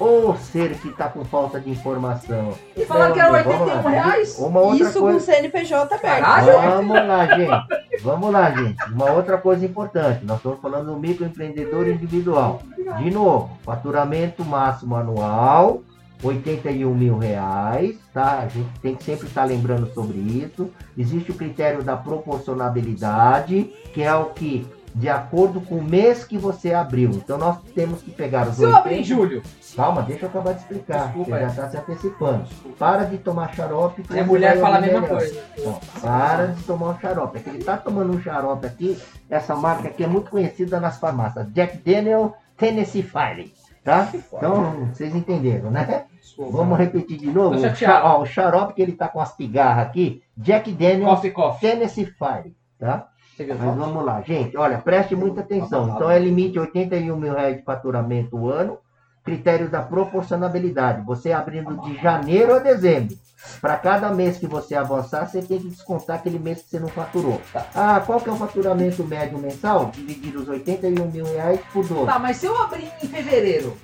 Ô ser que tá com falta de informação. E falaram que era Vamos 81 lá. reais? Uma outra Isso com coisa. o CNPJ aberto. Vamos lá, gente. Vamos lá, gente. Uma outra coisa importante. Nós estamos falando do microempreendedor individual. De novo, faturamento máximo anual, 81 mil reais, tá? A gente tem que sempre estar lembrando sobre isso. Existe o critério da proporcionalidade, que é o que, de acordo com o mês que você abriu. Então nós temos que pegar os Se eu abrir em 80 julho. Calma, deixa eu acabar de explicar. Desculpa, você já é. está se antecipando. Para de tomar xarope. Minha você mulher fala a mesma melhor. coisa. Bom, para de tomar um xarope. É que ele tá tomando um xarope aqui. Essa marca aqui é muito conhecida nas farmácias. Jack Daniel Tennessee Fire. Tá? Então, vocês entenderam, né? Vamos repetir de novo. O, ó, xarope que ele tá com as pigarras aqui. Jack Daniel Coffee, coffee. Tennessee Fire. Tá? Mas vamos lá, gente. Olha, preste muita atenção. Então é limite 81 mil reais de faturamento o ano. critério da proporcionalidade. Você abrindo de janeiro a dezembro. Para cada mês que você avançar, você tem que descontar aquele mês que você não faturou. Tá. Ah, qual que é o faturamento médio mensal? Dividir os 81 mil reais por 12. Tá, mas se eu abrir em fevereiro,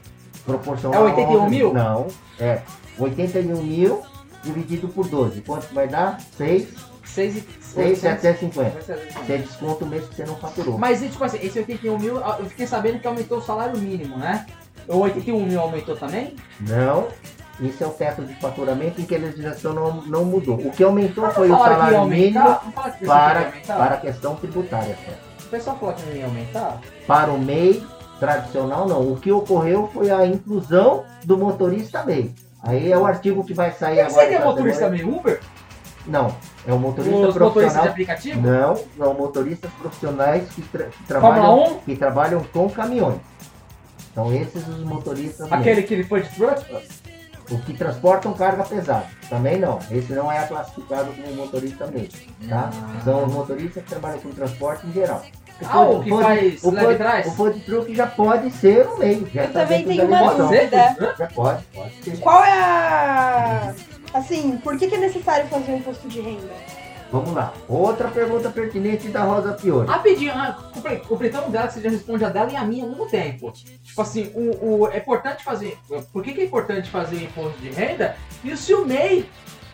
Proporcional. É 81 mil? Não, é 81 mil dividido por 12. Quanto vai dar? 6, 6 e 6, 750. 750. Você desconta o mês que você não faturou. Mas tipo assim, esse 81 mil, eu fiquei sabendo que aumentou o salário mínimo, né? O 81 mil aumentou também? Não, isso é o teto de faturamento em que a legislação não, não mudou. O que aumentou foi o salário mínimo aumentar? Ia para, para a questão tributária. O pessoal falou que não ia aumentar? Para o MEI tradicional, não. O que ocorreu foi a inclusão do motorista MEI. Aí é o artigo que vai sair que agora. seria essa motorista meio Uber? Não, é o motorista Os motoristas de profissional. aplicativo? Não, são motoristas profissionais que, tra- que trabalham, 1? que trabalham com caminhões. São esses os motoristas. Aquele que ele foi de truck? O que transportam carga pesada. Também não. Esse não é classificado como motorista MEI. Tá? Ah. São os motoristas que trabalham com transporte em geral. Ah, o que faz o leve food- trás? O truck já pode ser o meio. Já Eu tá também tenho uma dúvida. Já pode, pode ser. Qual é a. Assim, por que, que é necessário fazer um imposto de renda? Vamos lá. Outra pergunta pertinente da Rosa Piori. Rapidinho, ah, compre- completando dela, que você já responde a dela e a minha ao mesmo tempo. Tipo assim, o, o- é importante fazer. Por que, que é importante fazer imposto de renda? E se o MEI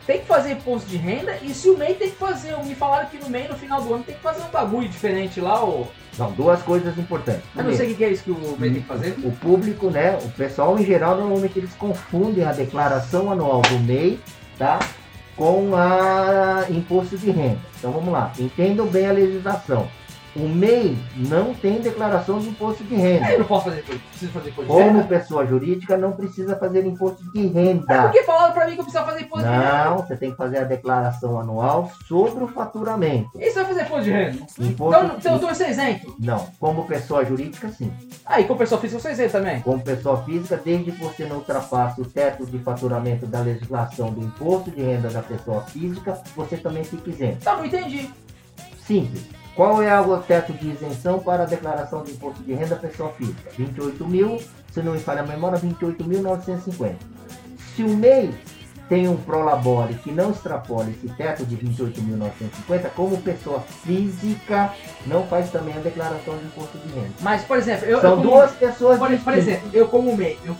tem que fazer imposto de renda, e se o MEI tem que fazer. Me falaram que no MEI, no final do ano, tem que fazer um bagulho diferente lá, ô. São duas coisas importantes. Eu não sei o que que é isso que o MEI tem que fazer. O público, né? O pessoal em geral, normalmente eles confundem a declaração anual do MEI, tá? Com a imposto de renda. Então vamos lá, entendam bem a legislação. O MEI não tem declaração de imposto de renda. Eu não posso fazer, preciso fazer de Como pessoa jurídica, não precisa fazer imposto de renda. por que falaram pra mim que eu precisava fazer imposto de renda? Não, você tem que fazer a declaração anual sobre o faturamento. E se eu fazer imposto de renda? Imposto Então, então eu sem isento. Não, como pessoa jurídica, sim. Aí, com pessoa física, eu sou isento também. Como pessoa física, desde que você não ultrapasse o teto de faturamento da legislação do imposto de renda da pessoa física, você também fica isento. Tá, não entendi. Simples. Qual é o teto de isenção para a declaração de imposto de renda da pessoa física? 28 mil, se não me falha a memória, 28.950. Se o MEI tem um prolabore que não extrapola esse teto de 28.950, como pessoa física, não faz também a declaração de imposto de renda. Mas, por exemplo, eu. eu São como- duas pessoas Por, por exemplo, eu como MEI. Eu,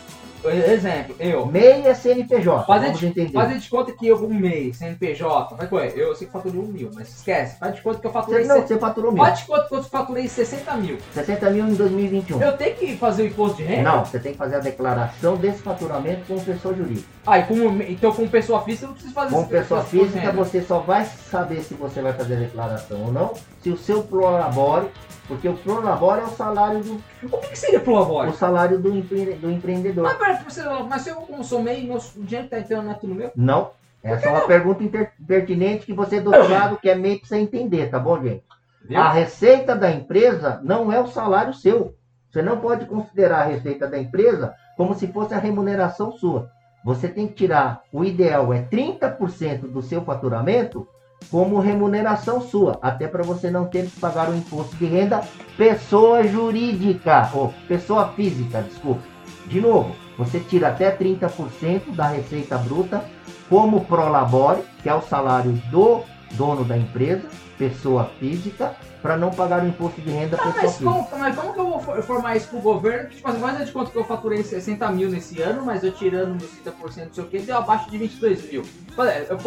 exemplo, eu. MEI é CNPJ, Fazer vamos de, entender. fazer de conta que eu como MEI, CNPJ, vai coisa, eu sei que faturei um mil, mas esquece. Faz de conta que eu Você, faturei. não, se- você faturou mil. Faz de conta que eu faturei 60 mil. 60 mil em 2021. Eu tenho que fazer o imposto de renda? Não, você tem que fazer a declaração desse faturamento como pessoa jurídica. Ah, e como, então, como pessoa física, eu não preciso fazer esse- pessoa física, você só vai saber se você vai fazer a declaração ou não, se o seu prolabore, porque o prolabore é o salário do, O que, que seria pro labore? o salário do, empre- do empreendedor. Mas, pera, você- mas se eu como sou MEI, meu, o dinheiro tá entrando aqui no meu? Não. Essa é uma pergunta inter- pertinente que você, do outro lado, quer meio que você entender, tá bom, gente? Viu? A receita da empresa não é o salário seu. Você não pode considerar a receita da empresa como se fosse a remuneração sua. Você tem que tirar, o ideal é 30% do seu faturamento como remuneração sua, até para você não ter que pagar o imposto de renda pessoa jurídica, ou pessoa física, desculpa. De novo, você tira até 30% da receita bruta como prolabore, que é o salário do dono da empresa, pessoa física, para não pagar o imposto de renda Ah, pessoa mas como, mas como que eu vou for- formar isso pro governo? Tipo assim, mas eu de conta que eu faturei 60 mil nesse ano, mas eu tirando meus 30%, não sei o que, deu abaixo de 22 mil. Eu,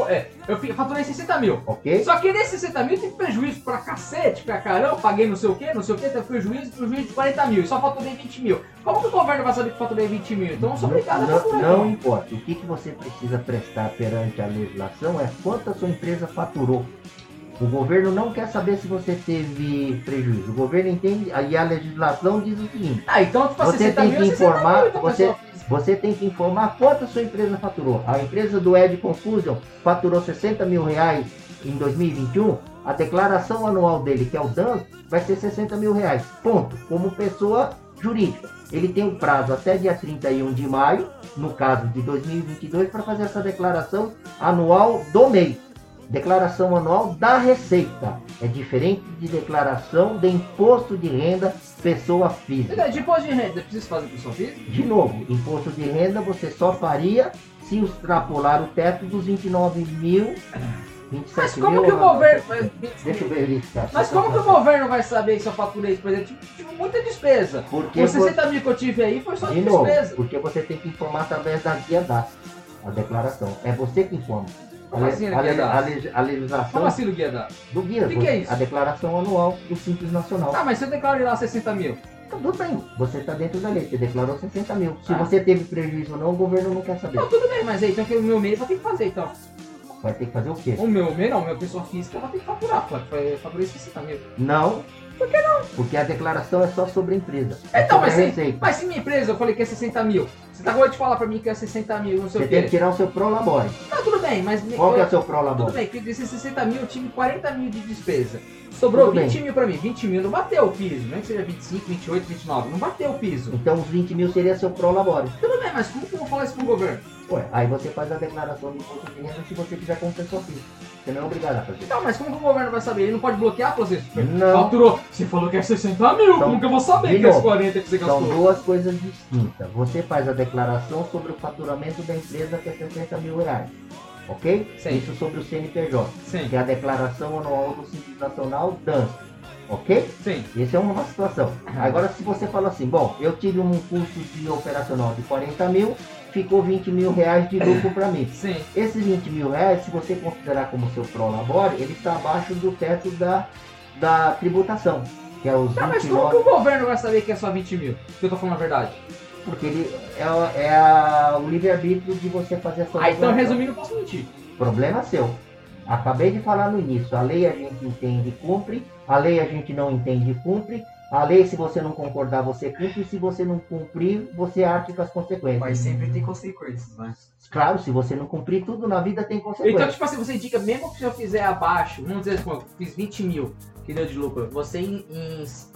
é, eu fi- faturei 60 mil. Ok? Só que nesses 60 mil tem prejuízo pra cacete, pra caramba, paguei não sei o que, não sei o que, teve prejuízo, prejuízo de 40 mil, e só faturei 20 mil. Como que o governo vai saber que faturei 20 mil? Então eu sou obrigado a Não, faturar. não importa. O que, que você precisa prestar perante a legislação é quanto a sua empresa faturou. O governo não quer saber se você teve prejuízo. O governo entende, e a legislação diz o seguinte: Ah, então tipo Você 60 tem que é 60 informar, você- você tem que informar quanto a sua empresa faturou. A empresa do Ed Confusion faturou 60 mil reais em 2021. A declaração anual dele, que é o DAN, vai ser 60 mil reais. Ponto. Como pessoa jurídica. Ele tem um prazo até dia 31 de maio, no caso de 2022, para fazer essa declaração anual do MEI. Declaração anual da receita. É diferente de declaração de imposto de renda pessoa física. De imposto de renda, precisa fazer pessoa física? De novo, imposto de renda você só faria se extrapolar o teto dos 29 mil. 27 Mas como mil, que o não, governo. Deixa eu verificar. Mas como que o governo vai saber se eu faturei, por exemplo? Tipo, tipo, muita despesa. Porque Os vo- 60 mil que eu tive aí foi só De de novo, despesa. porque você tem que informar através da guia DAS, a declaração. É você que informa. A, Como assim, a, a a legislação Como assim no guia da? do guia, O que que é isso? a declaração anual do Simples Nacional. Ah, mas se eu declaro lá 60 mil. Tá tudo bem, você está dentro da lei, você declarou 60 mil. Se Ah. você teve prejuízo ou não, o governo não quer saber. Não, tudo bem, mas aí então que o meu MEI vai ter que fazer então. Vai ter que fazer o quê? O meu MEI não, o meu pessoa física vai ter que faturar. Faturei 60 mil. Não. Por que não? Porque a declaração é só sobre a empresa. É Então, mas se, mas se minha empresa eu falei que é 60 mil, você tá acabou de falar pra mim que é 60 mil, não sei Você o tem que tirar o seu prolabore. Tá, tudo bem, mas. Qual que é eu- o seu Tudo prolabore? bem, que desses 60 mil eu tive 40 mil de despesa. Sobrou Tudo 20 bem. mil pra mim. 20 mil não bateu o piso. Nem que seja 25, 28, 29. Não bateu o piso. Então os 20 mil seria seu prolabore. Tudo bem, mas como que eu vou falar isso pro governo? Ué, aí você faz a declaração de imposto de renda se você quiser pessoa física. Você não é obrigado a fazer. Então, mas como que o governo vai saber? Ele não pode bloquear você. Não. Faturou. Você falou que é 60 mil. Então, como que eu vou saber que é os novo, 40 que você São gastou? duas coisas distintas. Você faz a declaração sobre o faturamento da empresa que é 60 mil reais. Ok? Sim. Isso sobre o CNPJ. Sim, Que é a declaração anual do Simples Nacional DANS. Ok? sim. Essa é uma situação. Agora, se você fala assim, bom, eu tive um custo de operacional de 40 mil, ficou 20 mil reais de lucro para mim. Sim. Esses 20 mil reais, se você considerar como seu prolabore, ele está abaixo do teto da, da tributação, que é os Tá, mas como 29, que o governo vai saber que é só 20 mil? Que eu tô falando a verdade. porque ele é, o- é a- o livre-arbítrio de você fazer a sua Ah, então resumindo, eu posso mentir. Problema seu. Acabei de falar no início, a lei a gente entende e cumpre, a lei a gente não entende e cumpre, a lei se você não concordar você cumpre, se você não cumprir, você arque com as consequências. Mas sempre tem consequências, né? Claro, se você não cumprir tudo na vida tem Então, consequências. tipo assim, você indica, mesmo que se eu fizer abaixo, vamos dizer assim, eu fiz 20 mil que deu de lucro, você, em-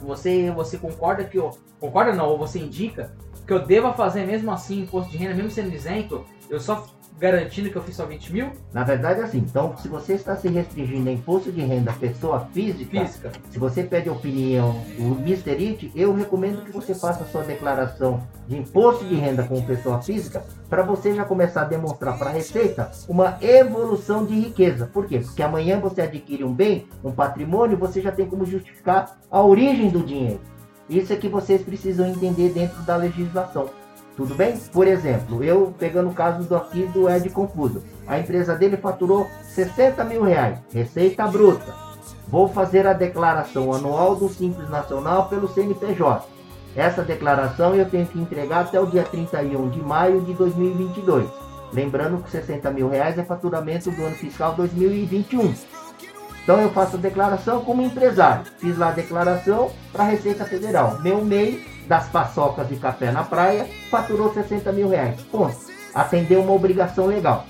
você, você concorda que eu. Concorda não, ou você indica que eu deva fazer mesmo assim imposto de renda, mesmo sendo isento, eu só garantindo que eu fiz só 20 mil? Na verdade é assim, então se você está se restringindo a imposto de renda pessoa física, Física. se você pede opinião do Mr. It, eu recomendo que você faça a sua declaração de imposto de renda como pessoa física para você já começar a demonstrar para a Receita uma evolução de riqueza. Por quê? Porque amanhã você adquire um bem, um patrimônio, você já tem como justificar a origem do dinheiro. Isso é que vocês precisam entender dentro da legislação. Tudo bem? Por exemplo, eu pegando o caso do aqui do Ed Confuso. A empresa dele faturou 60 mil reais, receita bruta. Vou fazer a declaração anual do Simples Nacional pelo CNPJ. Essa declaração eu tenho que entregar até o dia 31 de maio de 2022. Lembrando que 60 mil reais é faturamento do ano fiscal 2021. Então eu faço a declaração como empresário. Fiz lá a declaração para a Receita Federal. Meu MEI das paçocas de café na praia faturou 60 mil reais. Ponto. Atendeu uma obrigação legal.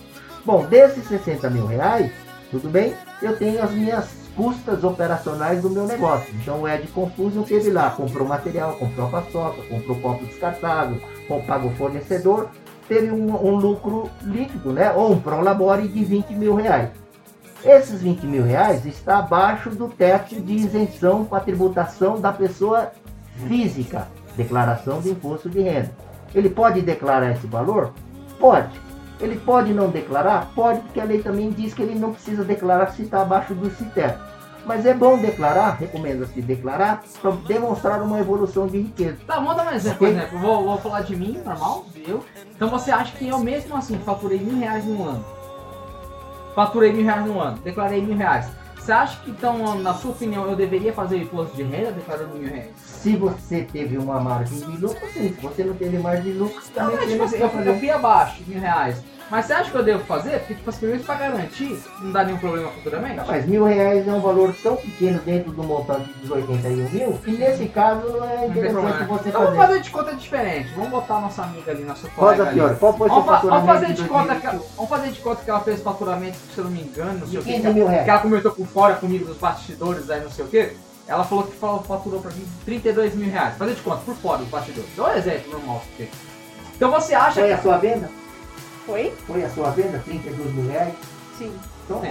Bom, desses 60 mil reais, tudo bem, eu tenho as minhas custas operacionais do meu negócio. Então o Ed Confusion teve lá, comprou material, comprou paçoca, comprou copo descartável, pagou fornecedor, teve um, um lucro líquido, né? Ou um prolabore de 20 mil reais. Esses 20 mil reais está abaixo do teto de isenção para tributação da pessoa física, declaração de imposto de renda. Ele pode declarar esse valor? Pode. Ele pode não declarar? Pode, porque a lei também diz que ele não precisa declarar se está abaixo desse teto. Mas é bom declarar, recomenda-se declarar, para demonstrar uma evolução de riqueza. Tá, vamos dar um exemplo, por exemplo. Vou, vou falar de mim, normal, eu. Então você acha que eu mesmo assim faturei mil reais no ano? Faturei mil reais no ano, declarei mil reais. Você acha que então, na sua opinião, eu deveria fazer o imposto de renda declarando mil reais? Se você teve uma margem de lucro, sim. Se você não teve margem de lucro, Não, também você tipo não assim, eu, fazer. eu fui abaixo, mil reais. Mas você acha que eu devo fazer? Porque, tipo, as primeiras pra garantir, não dá nenhum problema futuramente? Mas mil reais é um valor tão pequeno dentro do montante dos 81 mil que nesse caso é Não interessante você Então vamos fazer. fazer de conta diferente. Vamos botar a nossa amiga ali, nossa colega ali. Fiore, qual foi seu Vamos, vamos fazer de de conta que, 2021? vamos fazer de conta que ela fez faturamento, se eu não me engano, não sei o que. 15 mil reais. Que ela comentou por fora comigo dos bastidores aí, não sei o que. Ela falou que falou- faturou pra mim 32 mil reais. Fazer de conta, por fora dos bastidores. Dá um exemplo normal. Então você acha Foi que. a sua venda? Foi? Foi a sua venda? 32 mil reais? Sim. Então, É.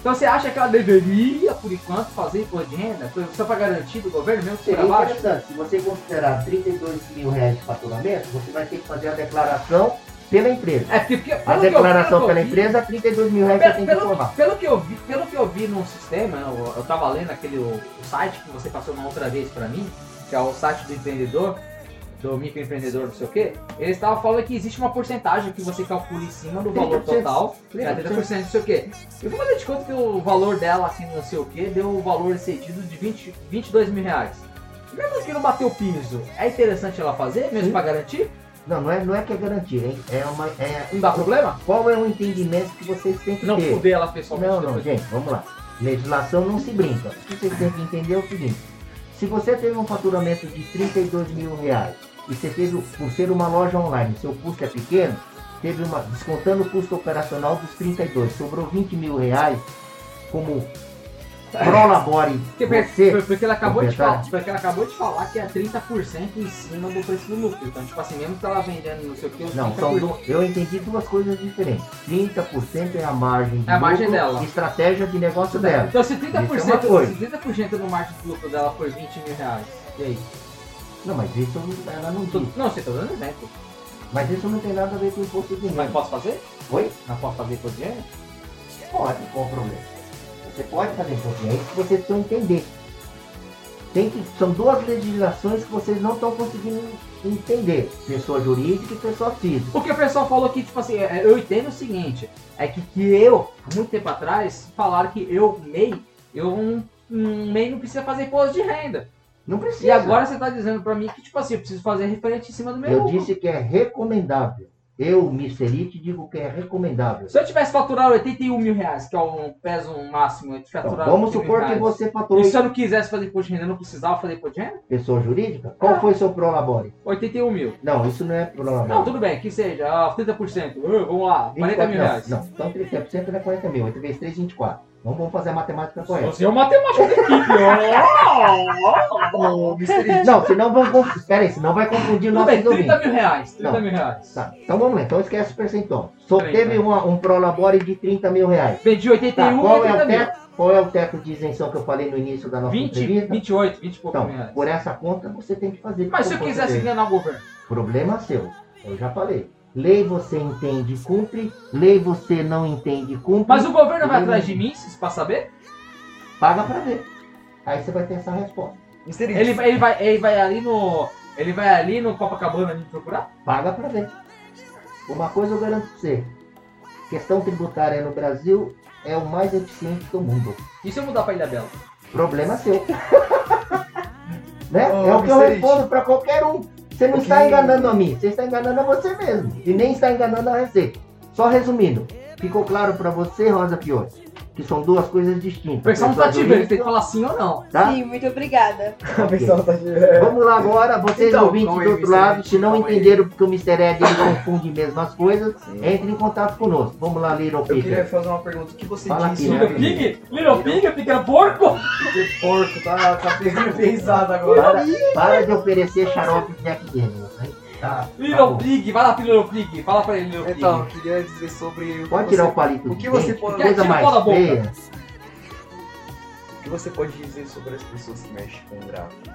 Então você acha que ela deveria, por enquanto, fazer imposto de renda? Só para garantir do governo, mesmo que Seria baixo? interessante. Se você considerar 32 mil reais de faturamento, você vai ter que fazer a declaração pela empresa. É, porque, porque A que eu- declaração que pela eu vi- empresa, 32 mil reais você Pelo, tem que pelo, pelo que eu vi, pelo que eu vi no sistema, eu, eu tava lendo aquele o, o site que você passou uma outra vez pra mim, que é o site do empreendedor, do microempreendedor, não sei o que, eles estavam falando que existe uma porcentagem que você calcula em cima do valor 30%. total, é 30%, não sei o que. Eu vou fazer de conta que o valor dela, assim, não sei o que, deu o valor excedido de 20, 22 mil reais. Mesmo que não bateu o piso, é interessante ela fazer, mesmo pra garantir? Não, não é, não é que é garantia, hein? É uma. É, Não dá problema? qual é o entendimento que vocês têm que Não ter? fuder ela pessoalmente Não, não, depois. gente, vamos lá. Legislação não se brinca. O que vocês têm que entender é o seguinte: se você teve um faturamento de 32 mil reais e você teve, por ser uma loja online, seu custo é pequeno, teve uma, descontando o custo operacional dos 32, sobrou 20 mil reais como prolabore Porque, você. porque ela acabou de falar, porque ela acabou de falar que é 30% em cima do preço do lucro. Então, tipo assim, mesmo que ela vendendo não sei o que, os Não, 30%. são du- eu entendi duas coisas diferentes. 30% é a margem de É a margem lucro dela. estratégia de negócio dela. Então se Isso é uma 30%, coisa. se 30% do margem do lucro dela for 20 mil reais, e aí? Não, mas isso ela não. Não, você tá dando exemplo. Mas isso não tem nada a ver com imposto de Mas renda. posso fazer? Oi? Não posso fazer por dinheiro? Pode, qual o problema? Você pode fazer renda, é isso que vocês precisam entender. Tem que, são duas legislações que vocês não estão conseguindo entender. Pessoa jurídica e pessoa física. Porque o pessoal falou que, tipo assim, é, eu entendo o seguinte, é que, que eu, há muito tempo atrás, falaram que eu, MEI, eu um, um MEI não precisa fazer imposto de renda. Não precisa. E agora você tá dizendo pra mim que, tipo assim, eu preciso fazer referente em cima do meu Eu lucro. disse que é recomendável. Eu, Miserite, digo que é recomendável. Se eu tivesse faturado 81 mil reais, que é o peso máximo, eu Então, vamos 81 supor que você faturou E se eu não quisesse fazer imposto de renda, eu não precisava fazer imposto de renda? pessoa jurídica. Qual foi seu prolabore? 81 mil. Não, isso não é prolabore. Não, tudo bem, que seja, ah, 30%. Uh, vamos lá, 40 mil não, reais. Não, então 30% não é 40 mil. 8 vezes 3, 24. Vamos, vamos fazer a matemática correta. Você é o matemático da equipe, ó. Não, senão vão confundir. Espera aí, senão vai confundir Tudo nossos bem, 30 ouvintes. mil reais. 30 Não. mil reais. Tá, então vamos lá. Então esquece o percentual. Só Peraí, teve uma- um prolabore de 30 mil reais. Vendi 81 Tá, qual, é 80 o mil. teto, qual é o teto de isenção que eu falei no início da nossa 20, entrevista? 28, 20 e poucos Então, mil reais. por essa conta você tem que fazer. Mas se eu quisesse enganar o governo? Problema seu. Eu já falei. Lei você entende e cumpre. Lei você não entende e cumpre. Mas o governo vai atrás de mim, se pra saber? Paga pra ver. Aí você vai ter essa resposta. Ele, vai- ele, vai, ele vai ali no. Ele vai ali no Copacabana me procurar? Paga pra ver. Uma coisa eu garanto pra você. Questão tributária no Brasil é o mais eficiente do mundo. E se eu mudar pra Ilha Bela? Problema seu. né? Ô, é o que eu respondo pra qualquer um. Você não O está enganando a mim, você está enganando a você mesmo. E nem está enganando a Receita. Só resumindo, ficou claro pra você, Rosa Pior, que são duas coisas distintas. O pessoal não tá te vendo, ele tem que falar sim ou não. Tá? Sim, muito obrigada. O Ok. pessoal tá de... Vamos lá agora, vocês Então, ouvintes do outro lado, Ed, se não entenderam porque o Mr. Ed ele confunde mesmo as coisas, entre em contato conosco. Vamos lá, Little Eu queria fazer uma pergunta. O que você Fala disse? aqui, Little né? Pig? Little Pig? Pequeno porco? Que porco, tá, tá pegando pesado agora. Para, para de oferecer xarope Jack Daniels, hein? Tá, Little tá Pig, vai lá, Little Pig, fala pra ele, Little Pig. Então, eu queria dizer sobre. O que você pode. Coisa. O que você pode dizer sobre as pessoas que mexem com gráficos?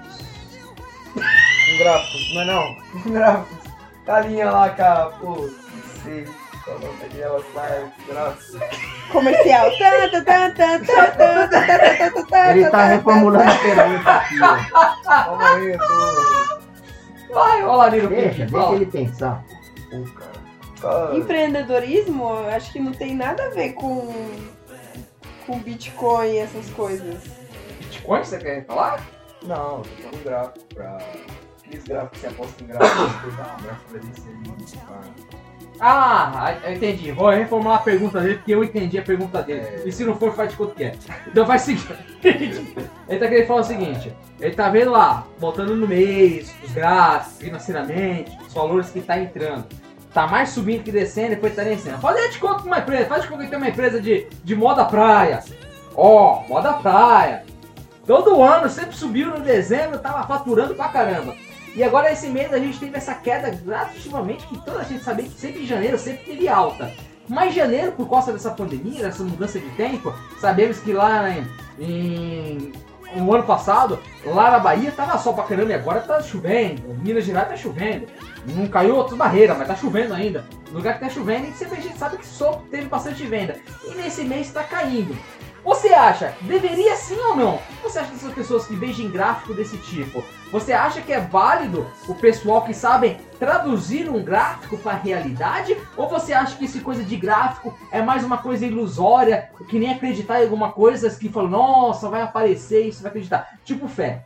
com gráficos, mas não, com gráficos. tá linha lá, cara, pô, não sei o nome dela. Comercial. Ele tá reformulando a pergunta aqui. Calma aí, eu tô. Vai, olha lá, Little Deixa, deixa fala. ele pensar. Pô, cara. Cara, Empreendedorismo, eu acho que não tem nada a ver com, com Bitcoin e essas coisas. Bitcoin, você quer falar? Não, eu tô falando gráfico pra... Aqueles gráficos que você aposta em gráficos, por dar um gráfico da DC. Ah, eu entendi. Vou reformular a pergunta dele porque eu entendi a pergunta dele. É. E se não for, faz de conta que é. Então faz o seguinte. ele tá querendo falar o seguinte. Ele tá vendo lá, botando no mês, os gráficos, financeiramente, os valores que tá entrando. Tá mais subindo que descendo, depois tá descendo. Faz de conta com uma empresa, faz de conta que tem uma empresa de, de moda praia. Ó, moda praia. Todo ano, sempre subiu no dezembro, tava faturando pra caramba. E agora esse mês a gente teve essa queda gradativamente que toda a gente sabia que sempre em janeiro sempre teve alta. Mas janeiro, por causa dessa pandemia, dessa mudança de tempo, sabemos que lá em, no ano passado, lá na Bahia tava sol pra caramba e agora tá chovendo. Minas Gerais tá chovendo. Não caiu outras barreiras, mas tá chovendo ainda. No lugar que tá chovendo, sempre a gente sabe que só teve bastante venda. E nesse mês tá caindo. Você acha, deveria sim ou não? Você acha dessas pessoas que vejam gráfico desse tipo? Você acha que é válido o pessoal que sabem traduzir um gráfico para a realidade? Ou você acha que esse coisa de gráfico é mais uma coisa ilusória, que nem acreditar em alguma coisa que falam, nossa, vai aparecer isso, vai acreditar? Tipo fé.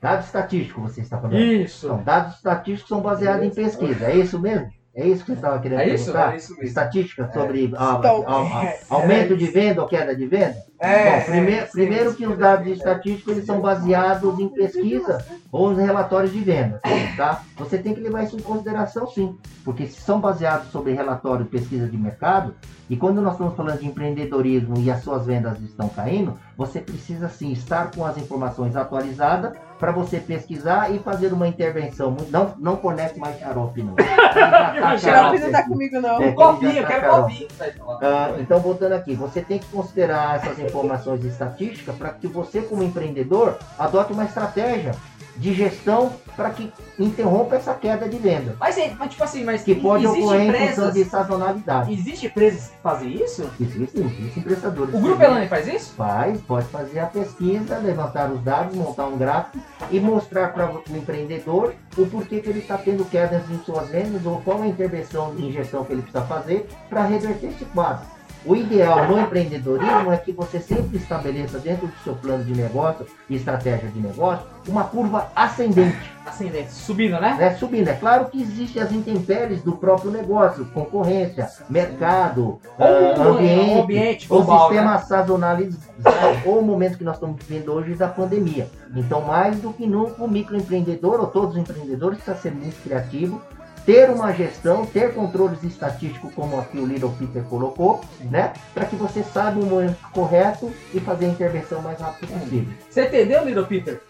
Dado estatístico, você está falando. Isso. Então, dados estatísticos são baseados em pesquisa. É isso mesmo? É isso que você estava querendo É isso? perguntar? É isso mesmo. Estatística sobre a- a- a- é, aumento é de venda ou queda de venda? É, Bom, primeiro, é, primeiro sim, que os dados estatísticos eles são baseados em pesquisa ou em relatórios de venda, tá? Você tem que levar isso em consideração sim, porque se são baseados sobre relatório e pesquisa de mercado, e quando nós estamos falando de empreendedorismo e as suas vendas estão caindo, você precisa sim estar com as informações atualizadas para você pesquisar e fazer uma intervenção. Não, não conecte mais xarope, não. Tá Xarope não tá comigo, não. É, eu tá quero que tá. Ah, então, voltando aqui, você tem que considerar essas informações estatísticas para que você, como empreendedor, adote uma estratégia de gestão para que interrompa essa queda de venda, Mas, é, mas tipo assim, mas que pode ocorrer em função empresas, de sazonalidade. existe empresas que fazem isso? Existem, existem prestadores. O Grupo Elane faz isso? Faz, pode fazer a pesquisa, levantar os dados, montar um gráfico e mostrar para o empreendedor o porquê que ele está tendo quedas em suas vendas ou qual a intervenção de injeção que ele precisa fazer para reverter esse quadro. O ideal no empreendedorismo é que você sempre estabeleça dentro do seu plano de negócio e estratégia de negócio uma curva ascendente, Ascendente, subindo, né? né? subindo. É claro que existem as intempéries do próprio negócio, concorrência, mercado, Ou ah, ambiente, ambiente o global, sistema né? sazonalizado, ou o momento que nós estamos vivendo hoje da pandemia. Então, mais do que nunca, o microempreendedor, ou todos os empreendedores, precisa ser muito criativo, ter uma gestão, ter controles estatísticos, como aqui o Little Peter colocou, né? Para que você saiba o momento correto e fazer a intervenção o mais rápido possível. Você entendeu, Little Peter?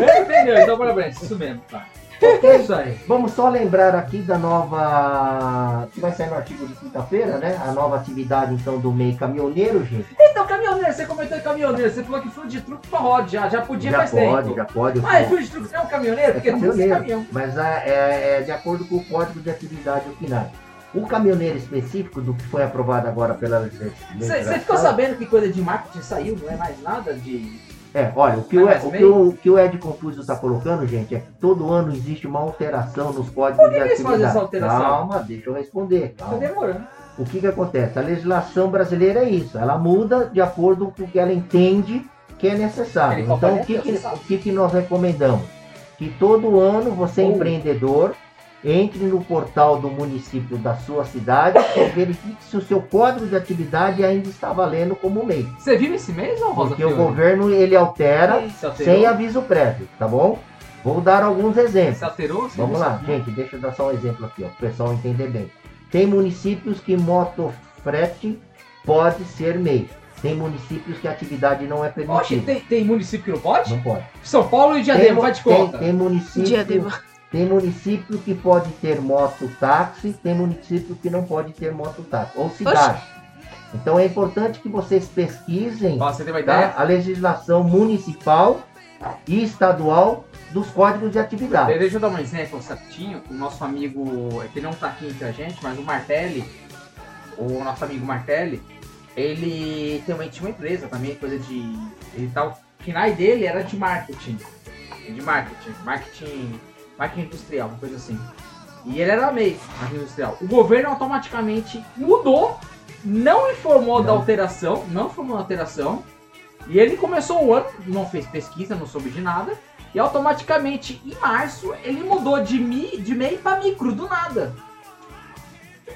É, entendeu, então parabéns, isso mesmo. Tá. É isso aí. Vamos só lembrar aqui da nova. que vai sair no artigo de quinta-feira, né? A nova atividade então do MEI caminhoneiro, gente. Então, caminhoneiro, você comentou em caminhoneiro, você falou que foi de truque pra roda, já, já podia já faz pode, tempo. já pode. Mas fui de truque não é um caminhoneiro? Porque É não precisa de caminhoneiro. caminhão. Mas é, é- é de acordo com o código de atividade OCNAI. O caminhoneiro específico do que foi aprovado agora pela legislação. Você ficou sabendo que coisa de marketing saiu, não é mais nada de. É, olha, o que, o, é o, que o, o que o Ed Confuso está colocando, gente, é que todo ano existe uma alteração nos códigos Por que de eles fazem atividade. essa alteração? Calma, deixa eu responder. Tá Calma. demorando. O que, que acontece? A legislação brasileira é isso, ela muda de acordo com o que ela entende que é necessário. Ele Então, o que, que, o que, que nós recomendamos? Que todo ano você, Ou- empreendedor, entre no portal do município da sua cidade e verifique se o seu código de atividade ainda está valendo como MEI. Você viu esse mês, Rosa Porque o Fiore? governo ele altera Se sem aviso prévio, tá bom? Vou dar alguns exemplos. Se alterou? Você Vamos lá, isso? gente, deixa eu dar só um exemplo aqui, ó, para o pessoal entender bem. Tem municípios que motofrete pode ser MEI. Tem municípios que a atividade não é Oxe, permitida. tem, tem município que não pode? Não pode. São Paulo e Diadema, tem, vai de tem, conta. tem município, Diadema. Tem município que pode ter mototáxi, tem município que não pode ter mototáxi. Ou cidade. Então é importante que vocês pesquisem Ó, você tem uma tá? ideia? a legislação municipal e estadual dos códigos de atividade. Deixa eu dar um exemplo certinho. O nosso amigo, é que não tá aqui entre a gente, mas o Martelli, o nosso amigo Martelli, ele também tinha uma empresa também, coisa de. Ele tá, o KNAI dele era de marketing. De marketing. Marketing. Marketing industrial, uma coisa assim. E ele era MEI, marketing industrial. O governo automaticamente mudou, não informou da Não. alteração, não informou da alteração. E ele começou o ano, não fez pesquisa, não soube de nada. E automaticamente, em março, ele mudou de, mi, de MEI para micro, do nada.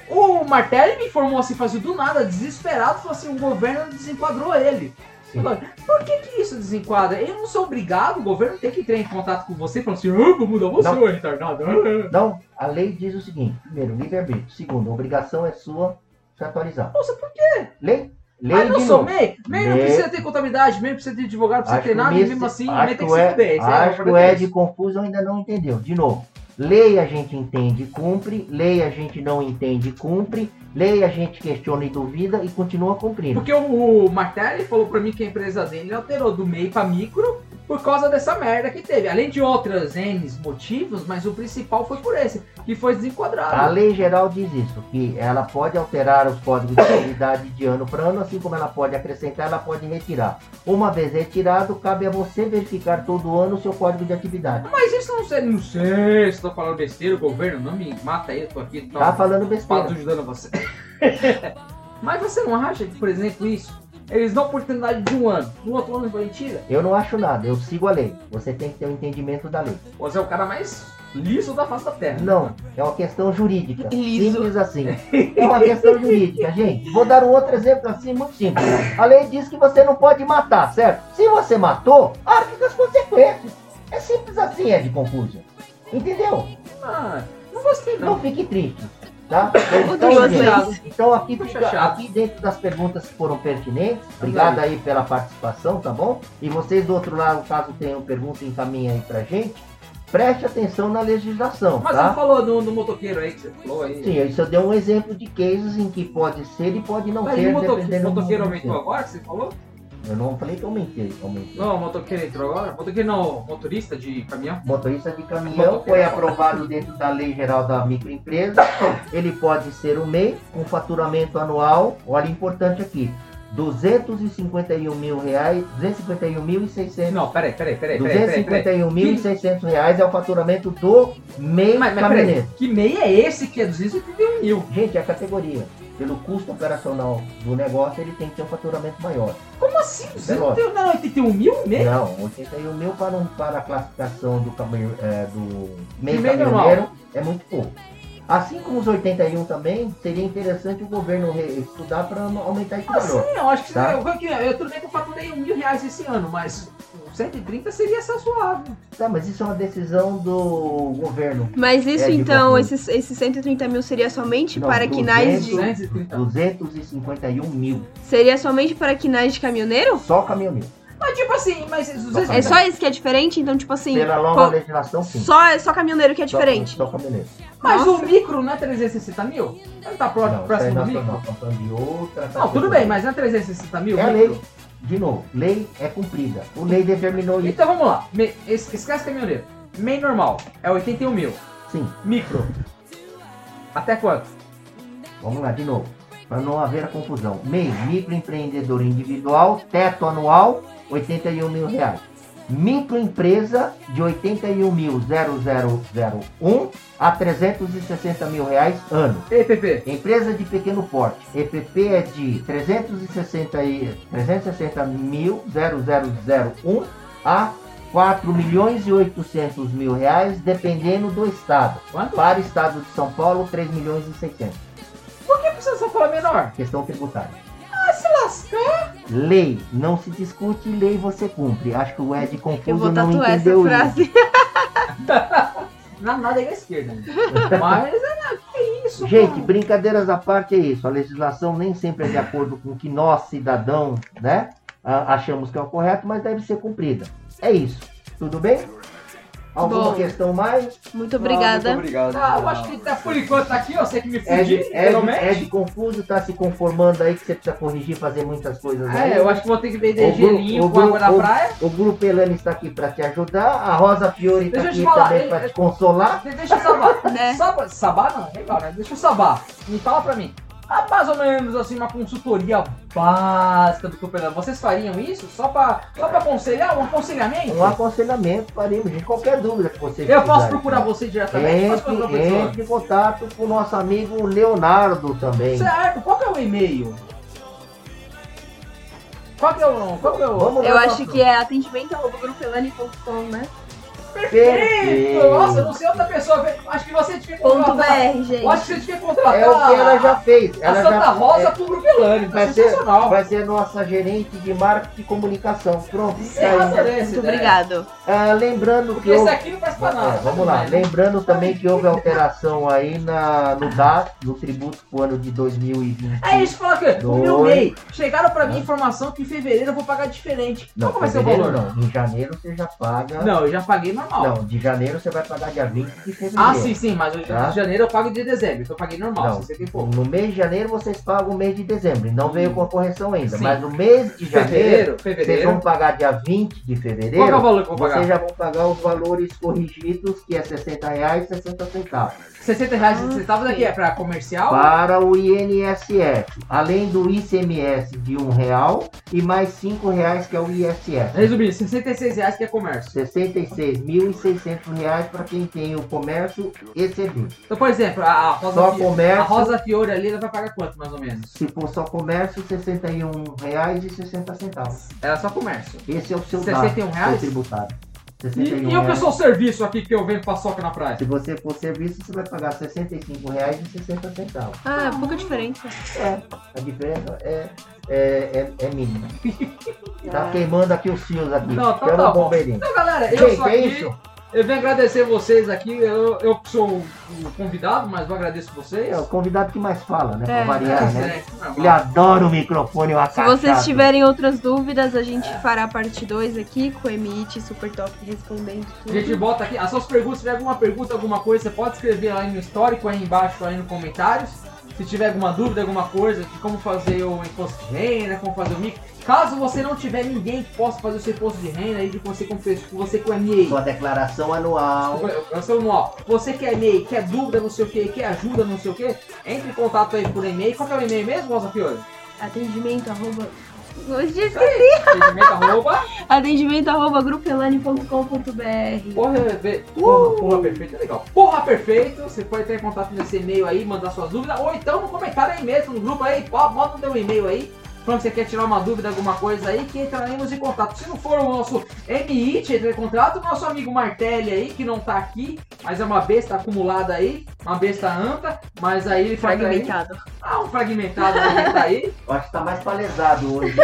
O Martelli me informou assim, fazia do nada, desesperado, falou assim, o governo desenquadrou ele. Falou, Por que que isso desenquadra? Eu não sou obrigado, o governo tem que entrar em contato com você, falando assim, ah, vou mudar você, Não. retardado. ah." Não, a lei diz o seguinte: primeiro, livre-arbítrio. Segundo, a obrigação é sua se atualizar. Nossa, por quê? Lei, lei Mas não sou. MEI? MEI não precisa ter contabilidade, MEI precisa ter advogado, não precisa Acho ter nada, e Miss- mesmo assim, MEI tem que que o se Ed- fuder. isso aí é Acho que o Ed coisa Confuso ainda não entendeu. De novo, Lei a gente entende e cumpre, lei a gente não entende e cumpre, lei a gente questiona e duvida e continua cumprindo. Porque o, o Martelli falou pra mim que a empresa dele alterou do MEI pra micro por causa dessa merda que teve. Além de outras N motivos, mas o principal foi por esse, que foi desenquadrado. A lei geral diz isso, que ela pode alterar os códigos de atividade de ano para ano, assim como ela pode acrescentar, ela pode retirar. Uma vez retirado, cabe a você verificar todo ano o seu código de atividade. Mas isso não sei, não sei se tô falando besteira, o governo não me mata aí, eu tô aqui, tô, Tá falando tô besteira. ajudando você. mas você não acha que, por exemplo, isso, eles dão oportunidade de um ano, no outro ano vai tira? Eu não acho nada, eu sigo a lei. Você tem que ter um entendimento da lei. Você é o cara mais liso da face da terra. Não, é uma questão jurídica. Liso. Simples assim. É uma questão jurídica, gente. Vou dar um outro exemplo assim, muito simples. A lei diz que você não pode matar, certo? Se você matou, arque com as consequências. É simples assim, é de confuso. Entendeu? Ah, não gostei não. Não fique triste, tá? Então, gente, então aqui, fica, aqui dentro das perguntas que foram pertinentes, obrigado aí pela participação, tá bom? E vocês do outro lado, caso tenham pergunta, encaminhem aí pra gente. Preste atenção na legislação, Mas tá? você falou no, no motoqueiro aí que você falou aí. Sim, isso eu dei um exemplo de cases em que pode ser e pode não Mas ser, dependendo o motoqueiro do aumentou agora, que você falou? Eu não falei que aumentei, aumentei. Não, o motoqueiro entrou agora? Motoqueiro não, motorista de caminhão? Motorista de caminhão foi aprovado dentro da Lei Geral da Microempresa. Ele pode ser o MEI com faturamento anual. Olha, importante aqui. 251 mil reais, 251 mil e 600. Não, peraí, peraí, peraí, peraí, peraí, peraí. 251.600 reais é o faturamento do MEI Mas, mas caminhoneiro. peraí, que MEI é esse que é 231 mil? Gente, é a categoria. Pelo custo operacional do negócio, ele tem que ter um faturamento maior. Como assim? Isso é lógico. 231, não, 81 mil MEI? Não, 81 mil para, um- para a classificação do, caminho, é, do meio meio caminhoneiro é muito pouco. Assim como os 81 também, seria interessante o governo estudar para aumentar esse Assim, valor. eu acho que Tá. eu, eu, eu tudo bem que eu faturei um mil reais esse ano, mas 130 seria só suave. Tá, mas isso é uma decisão do governo. Mas isso É então, esses, esses 130 mil seria somente Não, para quinais de. 230. 251 mil. Seria somente para quinais de caminhoneiro? Só caminhoneiro. Mas tipo assim, mas esses 230 É só isso que é diferente? Então, tipo assim, Pela nova qual- legislação, sim. só, é só caminhoneiro que é Só- diferente. Só, caminhoneiro. Mas Nossa. o micro não é 360 mil? Ele tá pró- Não, próximo do nós micro? de outra Não, tudo bem, mas não é 360 mil? É micro? lei. De novo, lei é cumprida. O lei determinou isso. Então vamos lá. Me, es- esquece caminhoneiro. MEI normal é 81 mil. Sim. Micro. Até quanto? Vamos lá, de novo. Para não haver confusão. MEI, microempreendedor individual, teto anual, 81 mil reais. Microempresa de 81.0001 a 360 mil reais ano. EPP. Empresa de pequeno porte. EPP é de 360 e 360.0001 a 4 milhões e 800 mil reais, dependendo do estado. Quanto? Para o estado de São Paulo, 3 milhões e 600. Por que precisa só falar menor? Questão tributária. Se lascar. Lei não se discute, lei você cumpre. Acho que o Ed Eu Confuso vou não tatuar essa entendeu isso. frase. Na, nada é à esquerda. né? Mas é, que isso, Gente, brincadeiras à parte é isso. A legislação nem sempre é de acordo com o que nós, cidadãos, né, achamos que é o correto, mas deve ser cumprida. É isso. Tudo bem? Alguma Bom. questão mais? Muito obrigada. Muito obrigado. Ah, eu acho que tá, por enquanto tá aqui, ó. Você que me Ed, fugiu, Ed, literalmente. Ed Confuso tá se conformando aí que você precisa corrigir, fazer muitas coisas aí. É, eu acho que vou ter que vender gelinho com água da o- praia. O Grupo Elane está aqui para te ajudar. A Rosa Fiore está aqui te falar, também ele- para te consolar. De- Deixa eu sabar. Né? Saba, sabá não, legal, né? Deixa eu sabar. Me fala pra mim. Ah, mais ou menos assim, uma consultoria básica do Cooperland. Vocês fariam isso? Só pra, só pra aconselhar? Um aconselhamento? Um aconselhamento faremos, gente. Qualquer dúvida que vocês Eu posso procurar você diretamente? Posso procurar Entre, a entre em contato com o nosso amigo Leonardo também. Certo, qual que é o e-mail? Qual que é o. Qual que é o. Vamos Eu acho nosso- que é atendimento.grupelane.com, né? Perfeito. Nossa, eu não sei outra pessoa. Acho que você devia contratar. .br, gente. Acho que você devia contratar. É o que ela já fez. A Ela Santa já, Rosa é, pro Grupelândia. vai, ser, vai ser nossa gerente de marketing e comunicação. Pronto. Tá dessa Muito ideia. obrigado. Ah, lembrando que Porque esse houve- aqui não faz pra nada. É, vamos lá. Né? Lembrando também que houve alteração aí na, no DAS, no tributo pro ano de 2020. É isso, fala que o meu. MEI. Chegaram pra mim informação que em fevereiro eu vou pagar diferente. Não, Qual que vai ser o valor? não. Em janeiro você já paga. Não, eu já paguei na normal. Não, de janeiro você vai pagar dia 20 de fevereiro. Ah, sim, sim, mas o de Tá. janeiro eu pago de dezembro, então eu paguei normal, Não, 60 e pouco. no mês de janeiro vocês pagam o mês de dezembro. Não veio com a correção ainda. Sim. Mas no mês de janeiro, Fevereiro, vocês fevereiro. vão pagar dia 20 de Qual que é o fevereiro. valor que eu vou Vocês pagar? já vão pagar os valores corrigidos, que é 60 reais e 60 centavos. 60 reais Ah, centavos aqui sim. é pra comercial? Para o INSS. Além do ICMS de um real e mais cinco reais que é o ISS. Resumindo, 66 reais que é comércio. 66.600 reais para quem tem o comércio e serviço. Então, por exemplo, a, a Rosa, Só Fi- comércio. a Rosa Fiore ali, ela vai pagar quanto, mais ou menos? Se for só comércio, 61 reais e 60 centavos. Era só comércio. Esse é o seu 61 gasto, reais? seu tributário. E, 61 e eu que sou o serviço aqui que eu vendo paçoca na praia? Se você for serviço, você vai pagar 65 reais e 60 centavos. Ah, pouca diferença. É, a diferença é, é, é, é mínima. Tá Ah. queimando aqui os fios aqui. Não, então Quero tá um bom. bombeirinho. Então, galera, eu Gente, sou é aqui. isso. Eu venho agradecer vocês aqui. Eu, eu sou o convidado, mas eu agradeço vocês. É o convidado que mais fala, né? É. Pra variar, É, né? é, Ele adora o microfone, uma Se vocês tiverem outras dúvidas, a gente fará a parte 2 aqui com o Emit Super Top respondendo A gente tudo. bota aqui as suas perguntas. Se tiver alguma pergunta, alguma coisa, você pode escrever aí no histórico, aí embaixo, aí no comentários. Se tiver alguma dúvida, alguma coisa de como fazer o imposto de renda, como fazer o micro. Caso você não tiver ninguém que possa fazer o seu imposto de renda aí de você com você com MEI. Sua declaração anual. Você, ó, você quer MEI, quer dúvida, não sei o que, quer ajuda, não sei o que, entre em contato aí por e-mail. Qual que é o e-mail mesmo, Rosa Fiore? Atendimento arroba. Hoje esqueci. Atendimento arroba Atendimento arroba grupelane.com.br. Porra, be- porra, porra perfeito é legal. Porra perfeito, você pode entrar em contato nesse e-mail aí, mandar suas dúvidas, ou então no comentário aí mesmo, no grupo aí, pô, bota o teu e-mail aí, falando que você quer tirar uma dúvida, alguma coisa aí, que entraremos em contato. Se não for o nosso MIT entrar em contato, o nosso amigo Martelli aí, que não tá aqui, mas é uma besta acumulada aí, uma besta anta, mas aí ele faz aí, Fragmentado. ah, um fragmentado aí, que tá aí. Eu acho que tá mais palesado hoje.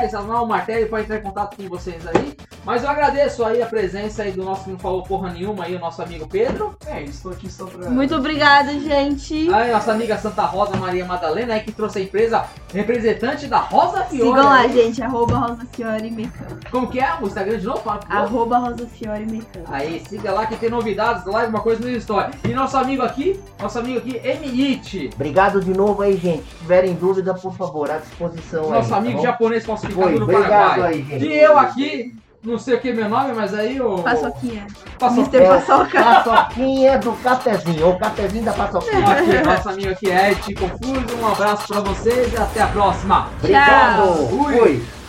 Sensacional, o Martelli pode entrar em contato com vocês aí. Mas eu agradeço aí a presença aí do nosso que não falou porra nenhuma aí, o nosso amigo Pedro. É, estou aqui só pra. Muito obrigada, gente. Aí, nossa amiga Santa Rosa Maria Madalena aí que trouxe a empresa representante da Rosa Fiore. Sigam lá, aí. gente. Arroba Rosa Fiore Mecânico. Como que é? O Instagram de novo? Fala. Arroba Rosa Fiore Mecânico. Aí, siga lá que tem novidades, live, uma coisa no história. E nosso amigo aqui, nosso amigo aqui, MIT. Obrigado de novo aí, gente. Se tiverem dúvida, por favor, à disposição aí. Nosso tá amigo bom? japonês falsificador Foi, do obrigado Paraguai. aí, gente. E eu aqui, não sei o que é meu nome, mas aí o. Paçoquinha. Paçoquinha. Mr. Paçoca. Paçoquinha do cafezinho, ou cafezinho da paçoquinha. Aqui, nosso amigo aqui, Ed Confuso. Um abraço pra vocês e até a próxima. Obrigado. Fui. Fui.